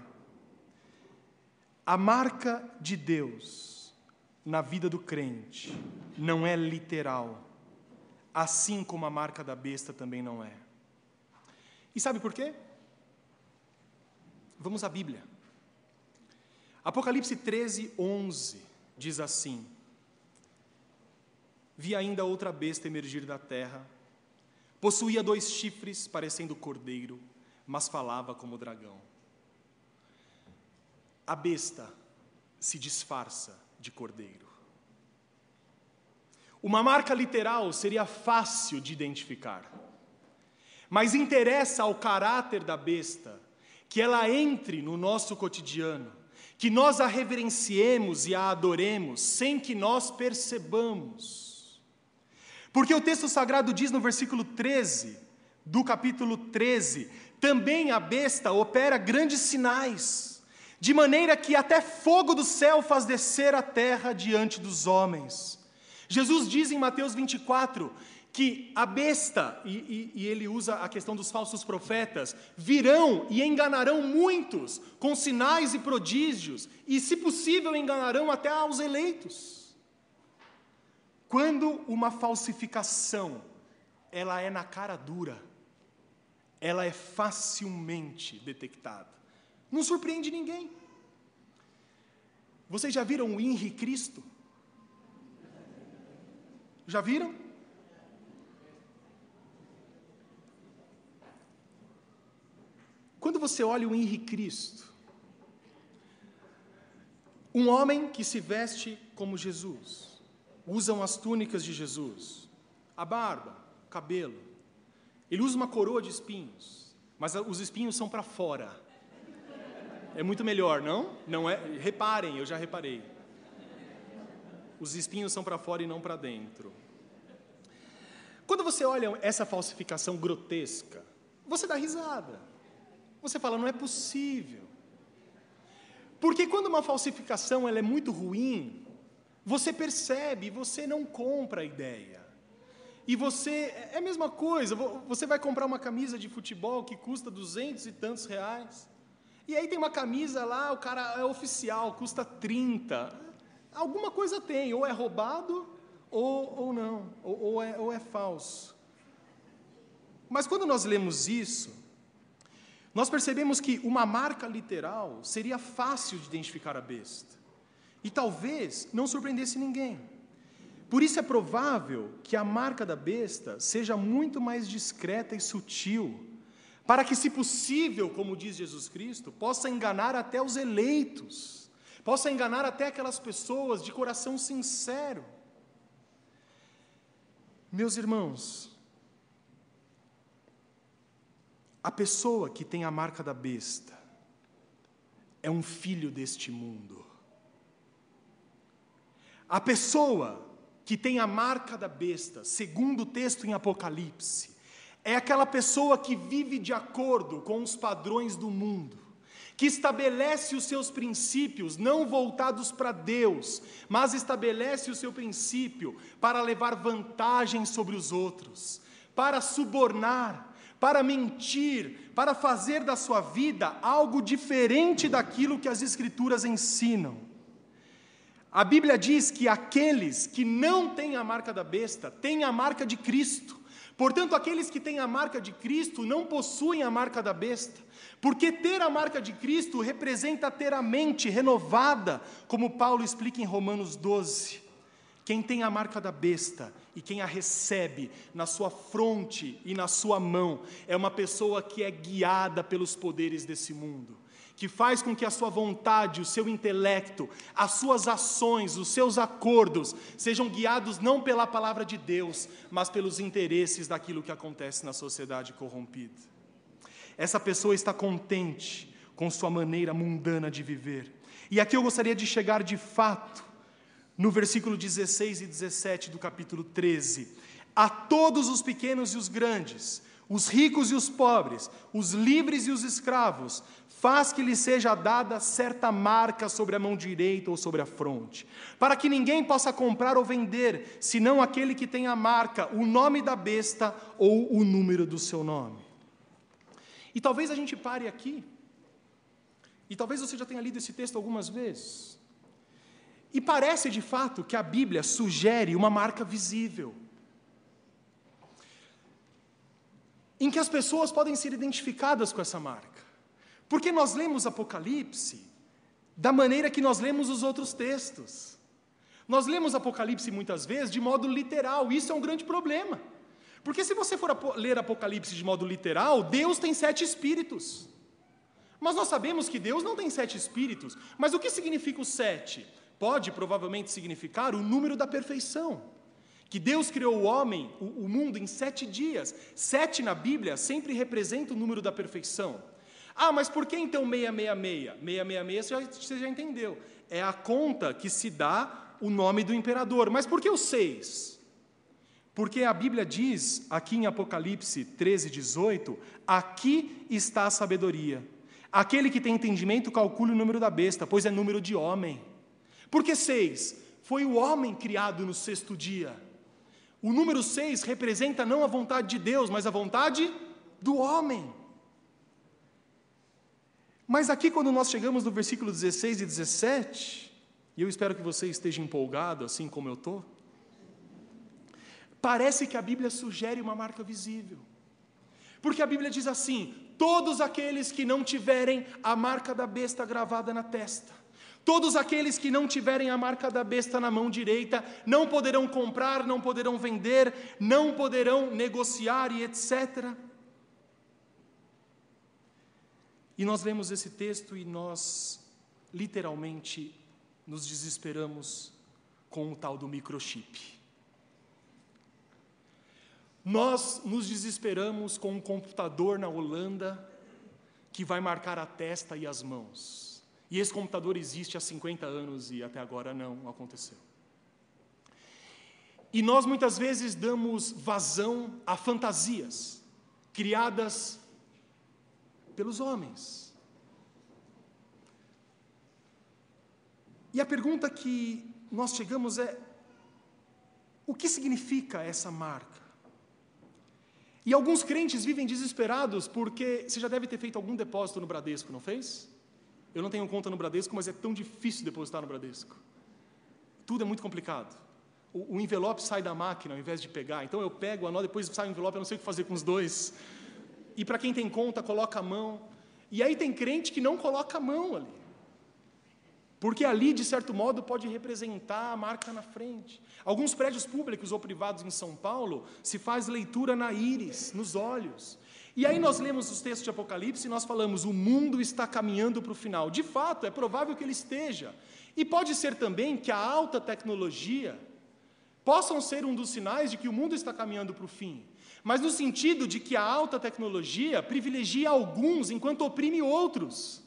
A marca de Deus na vida do crente não é literal, assim como a marca da besta também não é. E sabe por quê? Vamos à Bíblia. Apocalipse 13, 11 diz assim: Vi ainda outra besta emergir da terra, possuía dois chifres, parecendo cordeiro, mas falava como dragão. A besta se disfarça de cordeiro. Uma marca literal seria fácil de identificar, mas interessa ao caráter da besta que ela entre no nosso cotidiano, que nós a reverenciemos e a adoremos sem que nós percebamos. Porque o texto sagrado diz no versículo 13, do capítulo 13: também a besta opera grandes sinais de maneira que até fogo do céu faz descer a terra diante dos homens. Jesus diz em Mateus 24 que a besta, e, e, e, ele usa a questão dos falsos profetas, virão e enganarão muitos com sinais e prodígios, e, se possível, enganarão até aos eleitos. Quando uma falsificação ela é na cara dura, ela é facilmente detectada. Não surpreende ninguém. Vocês já viram o Henri Cristo? Já viram? Quando você olha o Henri Cristo, um homem que se veste como Jesus, usam as túnicas de Jesus, a barba, o cabelo, ele usa uma coroa de espinhos, mas os espinhos são para fora. É muito melhor, não? Não é? Reparem, eu já reparei. Os espinhos são para fora e não para dentro. Quando você olha essa falsificação grotesca, você dá risada. Você fala, não é possível. Porque quando uma falsificação ela é muito ruim, você percebe, você não compra a ideia. E você, é a mesma coisa, você vai comprar uma camisa de futebol que custa duzentos e tantos reais. E aí tem uma camisa lá, o cara é oficial, custa 30. Alguma coisa tem, ou é roubado ou, ou não, ou, ou, é, ou é falso. Mas quando nós lemos isso, nós percebemos que uma marca literal seria fácil de identificar a besta. E talvez não surpreendesse ninguém. Por isso é provável que a marca da besta seja muito mais discreta e sutil para que, se possível, como diz Jesus Cristo, possa enganar até os eleitos, possa enganar até aquelas pessoas de coração sincero. Meus irmãos, a pessoa que tem a marca da besta é um filho deste mundo. A pessoa que tem a marca da besta, segundo o texto em Apocalipse, é aquela pessoa que vive de acordo com os padrões do mundo, que estabelece os seus princípios não voltados para Deus, mas estabelece o seu princípio para levar vantagem sobre os outros, para subornar, para mentir, para fazer da sua vida algo diferente daquilo que as Escrituras ensinam. A Bíblia diz que aqueles que não têm a marca da besta têm a marca de Cristo. Portanto, aqueles que têm a marca de Cristo não possuem a marca da besta, porque ter a marca de Cristo representa ter a mente renovada, como Paulo explica em Romanos 12. Quem tem a marca da besta e quem a recebe na sua fronte e na sua mão é uma pessoa que é guiada pelos poderes desse mundo que faz com que a sua vontade, o seu intelecto, as suas ações, os seus acordos sejam guiados não pela palavra de Deus, mas pelos interesses daquilo que acontece na sociedade corrompida. Essa pessoa está contente com sua maneira mundana de viver. E aqui eu gostaria de chegar de fato no versículo 16 e 17 do capítulo 13. A todos os pequenos e os grandes, os ricos e os pobres, os livres e os escravos, faz que lhe seja dada certa marca sobre a mão direita ou sobre a fronte, para que ninguém possa comprar ou vender, senão aquele que tem a marca, o nome da besta ou o número do seu nome. E talvez a gente pare aqui, e talvez você já tenha lido esse texto algumas vezes, e parece de fato que a Bíblia sugere uma marca visível. Em que as pessoas podem ser identificadas com essa marca. Porque nós lemos Apocalipse da maneira que nós lemos os outros textos. Nós lemos Apocalipse muitas vezes de modo literal, isso é um grande problema. Porque se você for ler Apocalipse de modo literal, Deus tem sete espíritos. Mas nós sabemos que Deus não tem sete espíritos. Mas o que significa o sete? Pode provavelmente significar o número da perfeição. Que Deus criou o homem, o, o mundo, em sete dias. Sete na Bíblia sempre representa o número da perfeição. Ah, mas por que então 666? 666 você já, você já entendeu. É a conta que se dá o nome do imperador. Mas por que o 6? Porque a Bíblia diz, aqui em Apocalipse 13, 18, aqui está a sabedoria. Aquele que tem entendimento, calcule o número da besta, pois é número de homem. Por que seis? Foi o homem criado no sexto dia. O número seis representa não a vontade de Deus, mas a vontade do homem. Mas aqui, quando nós chegamos no versículo 16 e 17, e eu espero que você esteja empolgado, assim como eu estou, parece que a Bíblia sugere uma marca visível. Porque a Bíblia diz assim: todos aqueles que não tiverem a marca da besta gravada na testa, todos aqueles que não tiverem a marca da besta na mão direita, não poderão comprar, não poderão vender, não poderão negociar e etc. E nós lemos esse texto e nós, literalmente, nos desesperamos com o tal do microchip. Nós nos desesperamos com um computador na Holanda que vai marcar a testa e as mãos. E esse computador existe há 50 anos e até agora não aconteceu. E nós muitas vezes damos vazão a fantasias criadas pelos homens. E a pergunta que nós chegamos é: o que significa essa marca? E alguns crentes vivem desesperados porque você já deve ter feito algum depósito no Bradesco, não fez? Eu não tenho conta no Bradesco, mas é tão difícil depositar no Bradesco. Tudo é muito complicado. O, envelope sai da máquina ao invés de pegar. Então eu pego, anoto, depois sai o envelope, eu não sei o que fazer com os dois. E para quem tem conta, coloca a mão. E aí tem crente que não coloca a mão ali. Porque ali, de certo modo, pode representar a marca na frente. Alguns prédios públicos ou privados em São Paulo se faz leitura na íris, nos olhos. E aí nós lemos os textos de Apocalipse e nós falamos: o mundo está caminhando para o final. De fato, é provável que ele esteja. E pode ser também que a alta tecnologia possam ser um dos sinais de que o mundo está caminhando para o fim. Mas no sentido de que a alta tecnologia privilegia alguns enquanto oprime outros.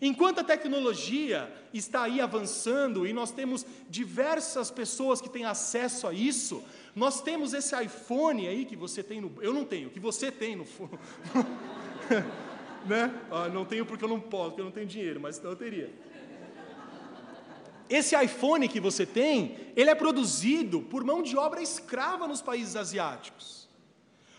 Enquanto a tecnologia está aí avançando e nós temos diversas pessoas que têm acesso a isso, nós temos esse iPhone aí que você tem no. Eu não tenho, que você tem no. né? Ah, não tenho porque eu não posso, porque eu não tenho dinheiro, mas eu teria. Esse iPhone que você tem, ele é produzido por mão de obra escrava nos países asiáticos.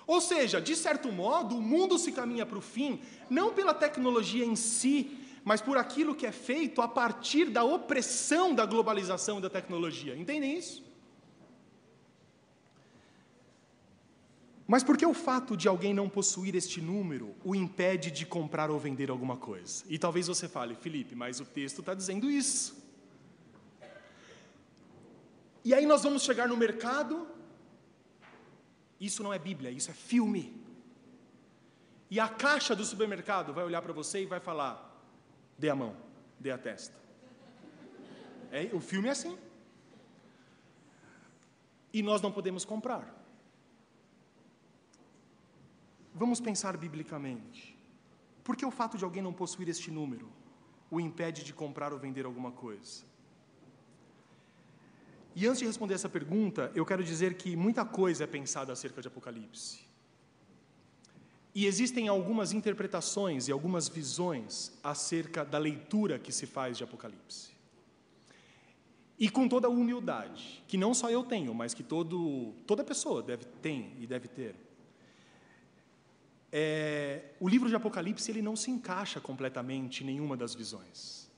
Ou seja, de certo modo, o mundo se caminha para o fim, não pela tecnologia em si, mas por aquilo que é feito a partir da opressão da globalização da tecnologia. Entendem isso? Mas por que o fato de alguém não possuir este número o impede de comprar ou vender alguma coisa? E talvez você fale, Felipe, mas o texto está dizendo isso. E aí nós vamos chegar no mercado. Isso não é Bíblia, isso é filme. E a caixa do supermercado vai olhar para você e vai falar: dê a mão, dê a testa. É, o filme é assim. E nós não podemos comprar. Vamos pensar biblicamente. Por que o fato de alguém não possuir este número o impede de comprar ou vender alguma coisa? E antes de responder essa pergunta, eu quero dizer que muita coisa é pensada acerca de Apocalipse. E existem algumas interpretações e algumas visões acerca da leitura que se faz de Apocalipse. E com toda a humildade, que não só eu tenho, mas que todo, toda pessoa deve ter e deve ter. É, o livro de Apocalipse ele não se encaixa completamente em nenhuma das visões.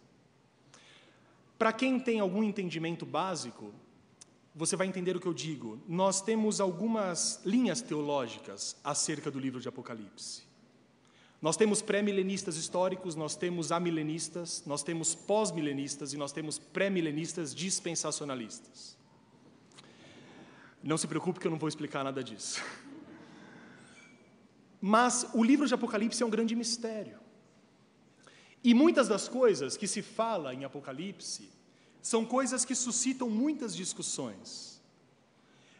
Para quem tem algum entendimento básico, você vai entender o que eu digo. Nós temos algumas linhas teológicas acerca do livro de Apocalipse. Nós temos pré-milenistas históricos, nós temos amilenistas, nós temos pós-milenistas e nós temos pré-milenistas dispensacionalistas. Não se preocupe que eu não vou explicar nada disso. Mas o livro de Apocalipse é um grande mistério. E muitas das coisas que se fala em Apocalipse são coisas que suscitam muitas discussões.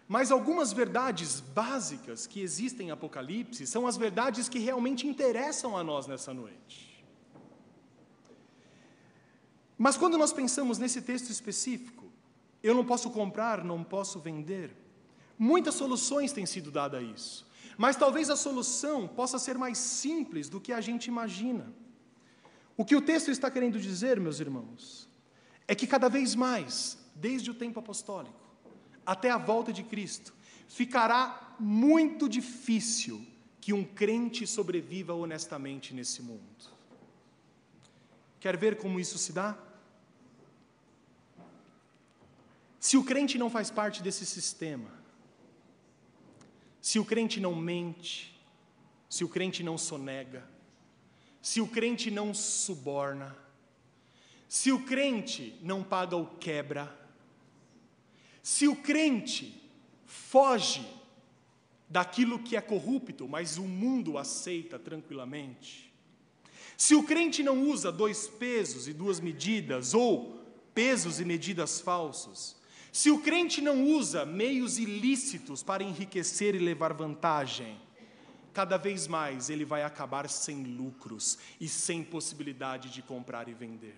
Mas algumas verdades básicas que existem em Apocalipse são as verdades que realmente interessam a nós nessa noite. Mas quando nós pensamos nesse texto específico, eu não posso comprar, não posso vender. Muitas soluções têm sido dadas a isso. Mas talvez a solução possa ser mais simples do que a gente imagina. O que o texto está querendo dizer, meus irmãos, é que cada vez mais, desde o tempo apostólico até a volta de Cristo, ficará muito difícil que um crente sobreviva honestamente nesse mundo. Quer ver como isso se dá? Se o crente não faz parte desse sistema, se o crente não mente, se o crente não sonega, se o crente não suborna, se o crente não paga o quebra, se o crente foge daquilo que é corrupto, mas o mundo aceita tranquilamente, se o crente não usa dois pesos e duas medidas, ou pesos e medidas falsos, se o crente não usa meios ilícitos para enriquecer e levar vantagem, cada vez mais ele vai acabar sem lucros e sem possibilidade de comprar e vender.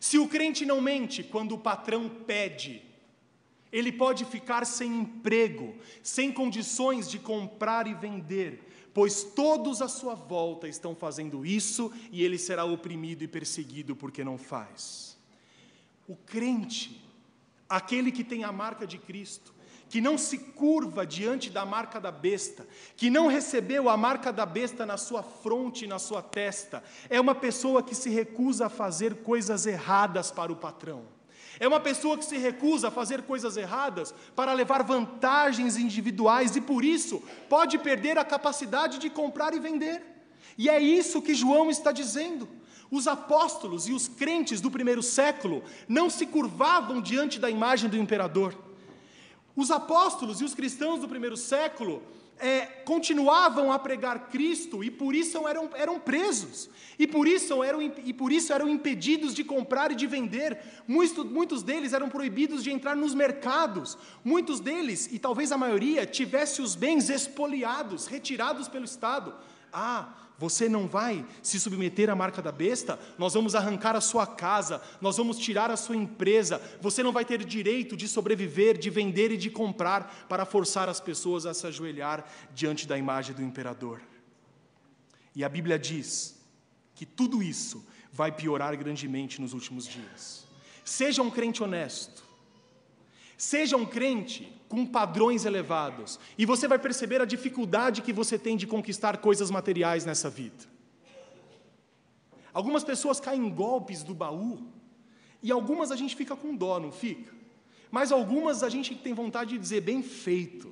Se o crente não mente quando o patrão pede, ele pode ficar sem emprego, sem condições de comprar e vender, pois todos à sua volta estão fazendo isso e ele será oprimido e perseguido porque não faz. O crente aquele que tem a marca de Cristo, que não se curva diante da marca da besta, que não recebeu a marca da besta na sua fronte e na sua testa, é uma pessoa que se recusa a fazer coisas erradas para o patrão. É uma pessoa que se recusa a fazer coisas erradas para levar vantagens individuais e por isso pode perder a capacidade de comprar e vender. E é isso que João está dizendo. Os apóstolos e os crentes do primeiro século não se curvavam diante da imagem do imperador. Os apóstolos e os cristãos do primeiro século é, continuavam a pregar Cristo e por isso eram, eram presos, e por, isso eram, e por isso eram impedidos de comprar e de vender. Muitos, muitos deles eram proibidos de entrar nos mercados, muitos deles, e talvez a maioria, tivesse os bens expoliados, retirados pelo Estado. Ah, você não vai se submeter à marca da besta, nós vamos arrancar a sua casa, nós vamos tirar a sua empresa, você não vai ter direito de sobreviver, de vender e de comprar para forçar as pessoas a se ajoelhar diante da imagem do imperador. E a Bíblia diz que tudo isso vai piorar grandemente nos últimos dias. Seja um crente honesto, seja um crente com padrões elevados, e você vai perceber a dificuldade que você tem de conquistar coisas materiais nessa vida. Algumas pessoas caem em golpes do baú, e algumas a gente fica com dó, não fica? Mas algumas a gente tem vontade de dizer bem feito.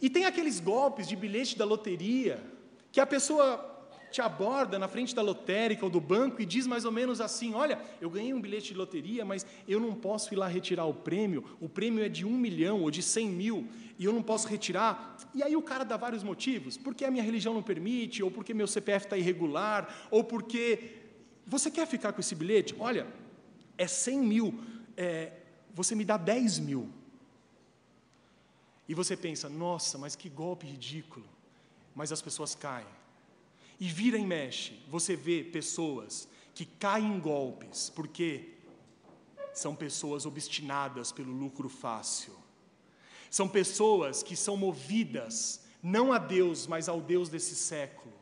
E tem aqueles golpes de bilhete da loteria, que a pessoa te aborda na frente da lotérica ou do banco e diz mais ou menos assim: Olha, eu ganhei um bilhete de loteria, mas eu não posso ir lá retirar o prêmio, o prêmio é de um milhão ou de cem mil e eu não posso retirar. E aí o cara dá vários motivos: porque a minha religião não permite, ou porque meu CPF está irregular, ou porque. Você quer ficar com esse bilhete? Olha, é cem mil, é, você me dá dez mil. E você pensa: Nossa, mas que golpe ridículo. Mas as pessoas caem. E vira e mexe, você vê pessoas que caem em golpes, porque são pessoas obstinadas pelo lucro fácil. São pessoas que são movidas não a Deus, mas ao Deus desse século.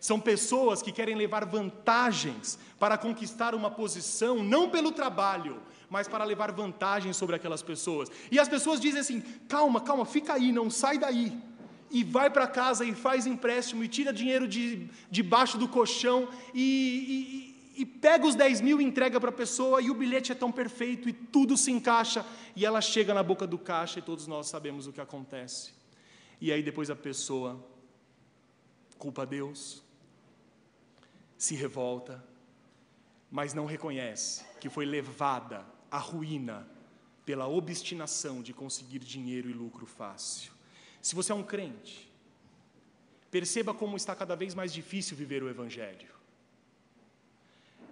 São pessoas que querem levar vantagens para conquistar uma posição, não pelo trabalho, mas para levar vantagem sobre aquelas pessoas. E as pessoas dizem assim: calma, calma, fica aí, não sai daí e vai para casa e faz empréstimo e tira dinheiro de, debaixo do colchão e, e, e pega os 10 mil e entrega para a pessoa e o bilhete é tão perfeito e tudo se encaixa e ela chega na boca do caixa e todos nós sabemos o que acontece. E aí depois a pessoa culpa Deus, se revolta, mas não reconhece que foi levada à ruína pela obstinação de conseguir dinheiro e lucro fácil. Se você é um crente, perceba como está cada vez mais difícil viver o Evangelho.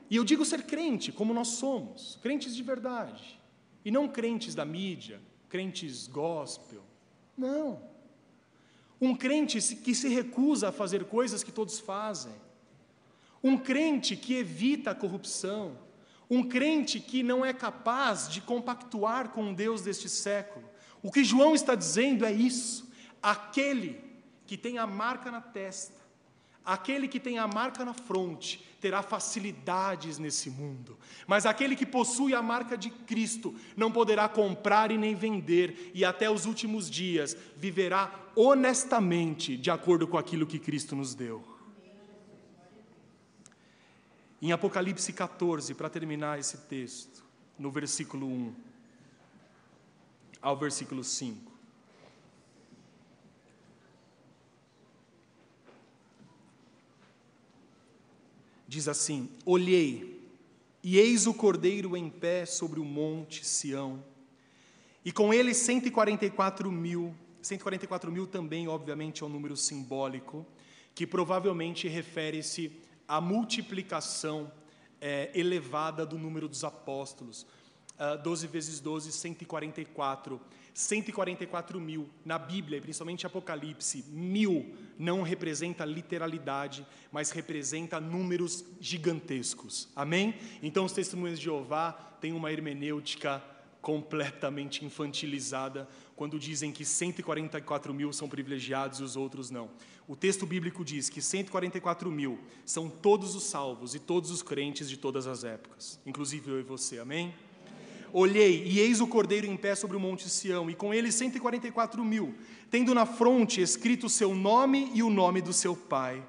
E eu digo ser crente, como nós somos, crentes de verdade, e não crentes da mídia, crentes gospel. Não. Um crente que se recusa a fazer coisas que todos fazem. Um crente que evita a corrupção. Um crente que não é capaz de compactuar com o Deus deste século. O que João está dizendo é isso aquele que tem a marca na testa, Aquele que tem a marca na fronte terá facilidades nesse mundo, mas aquele que possui a marca de Cristo não poderá comprar e nem vender, e até os últimos dias viverá honestamente de acordo com aquilo que Cristo nos deu. Em Apocalipse 14, para terminar esse texto, no versículo 1 ao versículo 5. Diz assim: Olhei, e eis o cordeiro em pé sobre o monte Sião, e com ele 144 mil. 144 mil também, obviamente, é um número simbólico, que provavelmente refere-se à multiplicação é, elevada do número dos apóstolos. Uh, 12 vezes 12, 144. 144 mil. Na Bíblia, principalmente Apocalipse, mil não representa literalidade, mas representa números gigantescos. Amém? Então, os testemunhos de Jeová têm uma hermenêutica completamente infantilizada quando dizem que 144 mil são privilegiados e os outros não. O texto bíblico diz que 144 mil são todos os salvos e todos os crentes de todas as épocas, inclusive eu e você. Amém? Olhei, e eis o cordeiro em pé sobre o monte Sião, e com ele 144 mil, tendo na fronte escrito o seu nome e o nome do seu pai.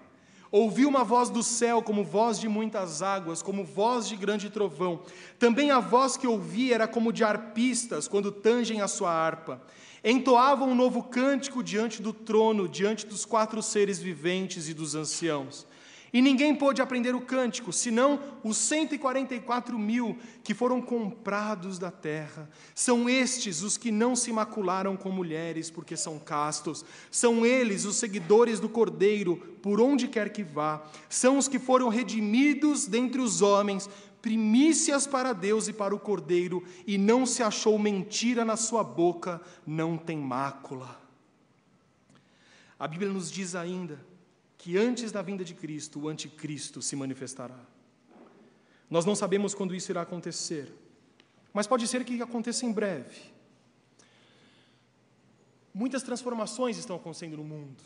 Ouvi uma voz do céu, como voz de muitas águas, como voz de grande trovão. Também a voz que ouvi era como de arpistas, quando tangem a sua harpa. Entoavam um novo cântico diante do trono, diante dos quatro seres viventes e dos anciãos. E ninguém pôde aprender o cântico, senão os 144 mil que foram comprados da terra. São estes os que não se macularam com mulheres, porque são castos. São eles os seguidores do Cordeiro, por onde quer que vá. São os que foram redimidos dentre os homens, primícias para Deus e para o Cordeiro, e não se achou mentira na sua boca, não tem mácula. A Bíblia nos diz ainda que antes da vinda de Cristo, o anticristo se manifestará. Nós não sabemos quando isso irá acontecer, mas pode ser que aconteça em breve. Muitas transformações estão acontecendo no mundo.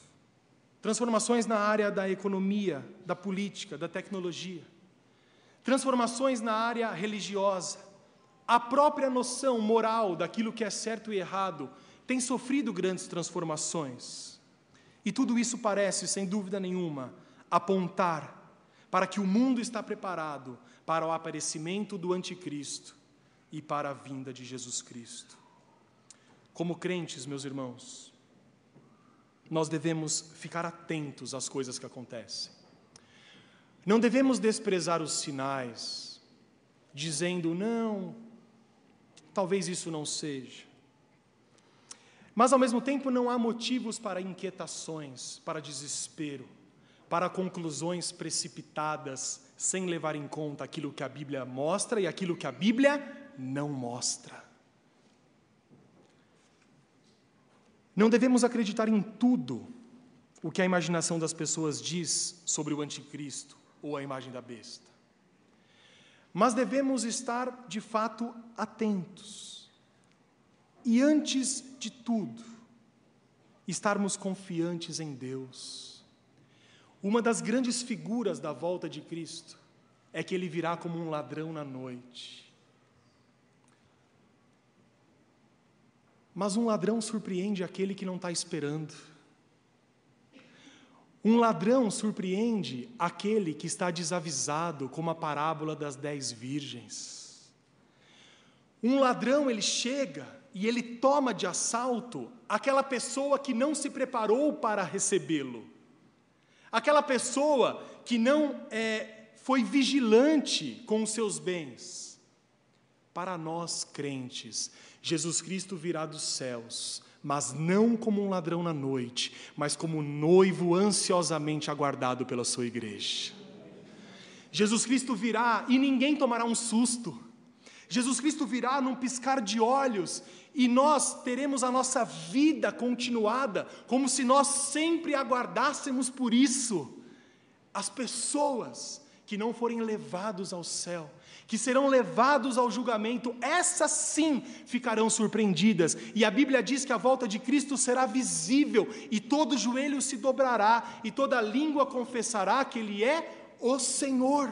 Transformações na área da economia, da política, da tecnologia. Transformações na área religiosa. A própria noção moral daquilo que é certo e errado tem sofrido grandes transformações. E tudo isso parece, sem dúvida nenhuma, apontar para que o mundo está preparado para o aparecimento do Anticristo e para a vinda de Jesus Cristo. Como crentes, meus irmãos, nós devemos ficar atentos às coisas que acontecem. Não devemos desprezar os sinais, dizendo, não, talvez isso não seja. Mas, ao mesmo tempo, não há motivos para inquietações, para desespero, para conclusões precipitadas, sem levar em conta aquilo que a Bíblia mostra e aquilo que a Bíblia não mostra. Não devemos acreditar em tudo o que a imaginação das pessoas diz sobre o anticristo ou a imagem da besta. Mas devemos estar, de fato, atentos e antes de tudo, estarmos confiantes em Deus. Uma das grandes figuras da volta de Cristo é que ele virá como um ladrão na noite. Mas um ladrão surpreende aquele que não está esperando. Um ladrão surpreende aquele que está desavisado, como a parábola das dez virgens. Um ladrão, ele chega e ele toma de assalto aquela pessoa que não se preparou para recebê-lo, aquela pessoa que não é, foi vigilante com os seus bens. Para nós crentes, Jesus Cristo virá dos céus, mas não como um ladrão na noite, mas como um noivo ansiosamente aguardado pela sua igreja. Jesus Cristo virá e ninguém tomará um susto. Jesus Cristo virá num piscar de olhos e nós teremos a nossa vida continuada, como se nós sempre aguardássemos por isso. As pessoas que não forem levados ao céu, que serão levados ao julgamento, essas sim ficarão surpreendidas. E a Bíblia diz que a volta de Cristo será visível, e todo joelho se dobrará, e toda língua confessará que Ele é o Senhor.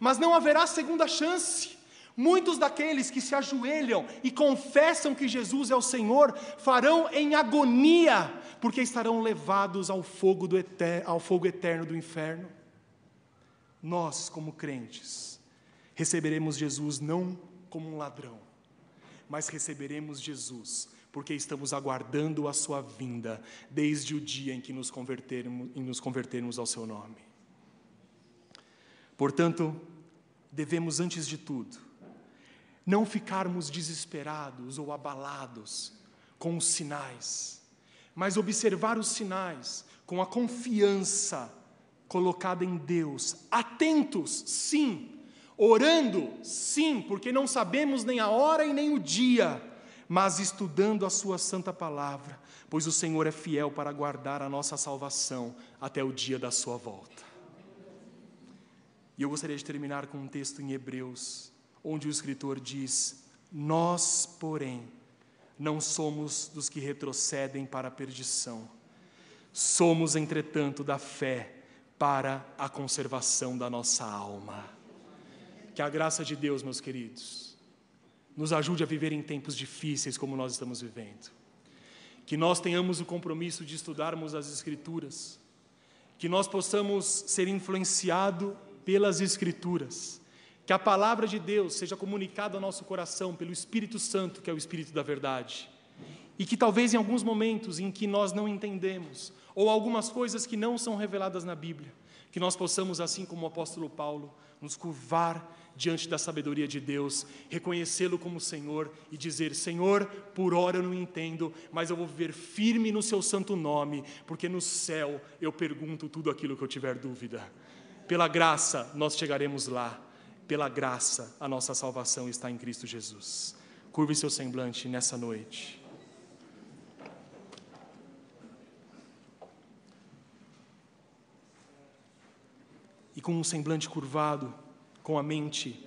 Mas não haverá segunda chance. Muitos daqueles que se ajoelham e confessam que Jesus é o Senhor farão em agonia, porque estarão levados ao fogo, do eterno, ao fogo eterno do inferno. Nós, como crentes, receberemos Jesus não como um ladrão, mas receberemos Jesus porque estamos aguardando a sua vinda desde o dia em que nos convertermos, em nos convertermos ao seu nome. Portanto, devemos antes de tudo não ficarmos desesperados ou abalados com os sinais, mas observar os sinais com a confiança colocada em Deus, atentos, sim, orando, sim, porque não sabemos nem a hora e nem o dia, mas estudando a Sua santa palavra, pois o Senhor é fiel para guardar a nossa salvação até o dia da Sua volta. E eu gostaria de terminar com um texto em Hebreus, onde o escritor diz: Nós, porém, não somos dos que retrocedem para a perdição, somos, entretanto, da fé para a conservação da nossa alma. Que a graça de Deus, meus queridos, nos ajude a viver em tempos difíceis como nós estamos vivendo. Que nós tenhamos o compromisso de estudarmos as Escrituras, que nós possamos ser influenciados pelas Escrituras, que a palavra de Deus seja comunicada ao nosso coração pelo Espírito Santo, que é o Espírito da verdade, e que talvez em alguns momentos em que nós não entendemos, ou algumas coisas que não são reveladas na Bíblia, que nós possamos, assim como o apóstolo Paulo, nos curvar diante da sabedoria de Deus, reconhecê-lo como Senhor e dizer: Senhor, por hora eu não entendo, mas eu vou viver firme no seu santo nome, porque no céu eu pergunto tudo aquilo que eu tiver dúvida. Pela graça nós chegaremos lá, pela graça a nossa salvação está em Cristo Jesus. Curve seu semblante nessa noite. e com um semblante curvado, com a mente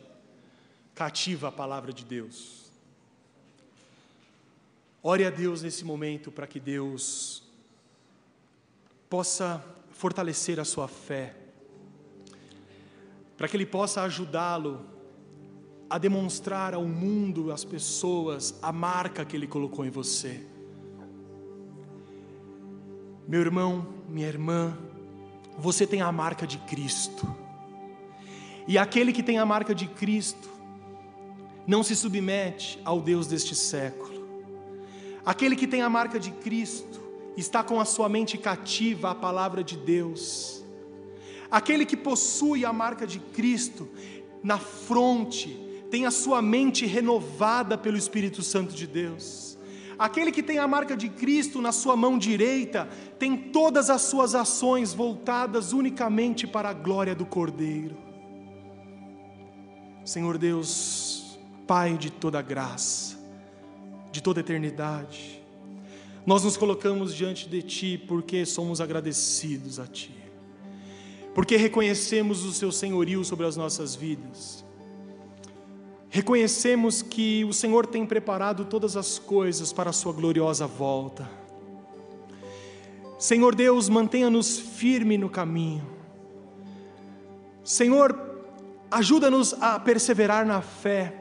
cativa a palavra de Deus. Ore a Deus nesse momento para que Deus possa fortalecer a sua fé, para que Ele possa ajudá-lo a demonstrar ao mundo, às pessoas, a marca que Ele colocou em você. Meu irmão, minha irmã, você tem a marca de Cristo. E aquele que tem a marca de Cristo não se submete ao Deus deste século. Aquele que tem a marca de Cristo está com a sua mente cativa à palavra de Deus. Aquele que possui a marca de Cristo na fronte tem a sua mente renovada pelo Espírito Santo de Deus. Aquele que tem a marca de Cristo na sua mão direita tem todas as suas ações voltadas unicamente para a glória do Cordeiro. Senhor Deus, Pai de toda graça, de toda eternidade, nós nos colocamos diante de Ti porque somos agradecidos a Ti, porque reconhecemos o Seu senhorio sobre as nossas vidas Reconhecemos que o Senhor tem preparado todas as coisas para a Sua gloriosa volta. Senhor Deus, mantenha-nos firme no caminho. Senhor, ajuda-nos a perseverar na fé,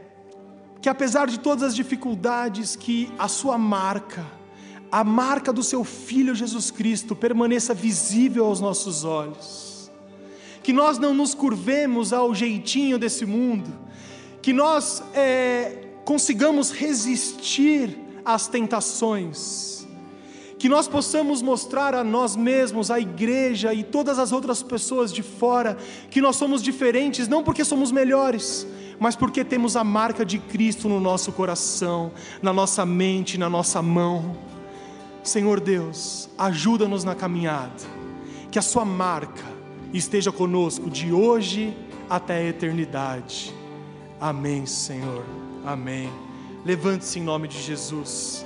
que apesar de todas as dificuldades, que a Sua marca, a marca do Seu Filho Jesus Cristo, permaneça visível aos nossos olhos. Que nós não nos curvemos ao jeitinho desse mundo, que nós é, consigamos resistir às tentações, que nós possamos mostrar a nós mesmos, à igreja e todas as outras pessoas de fora, que nós somos diferentes, não porque somos melhores, mas porque temos a marca de Cristo no nosso coração, na nossa mente, na nossa mão. Senhor Deus, ajuda-nos na caminhada, que a Sua marca esteja conosco de hoje até a eternidade Amém, Senhor. Amém. Levante-se em nome de Jesus.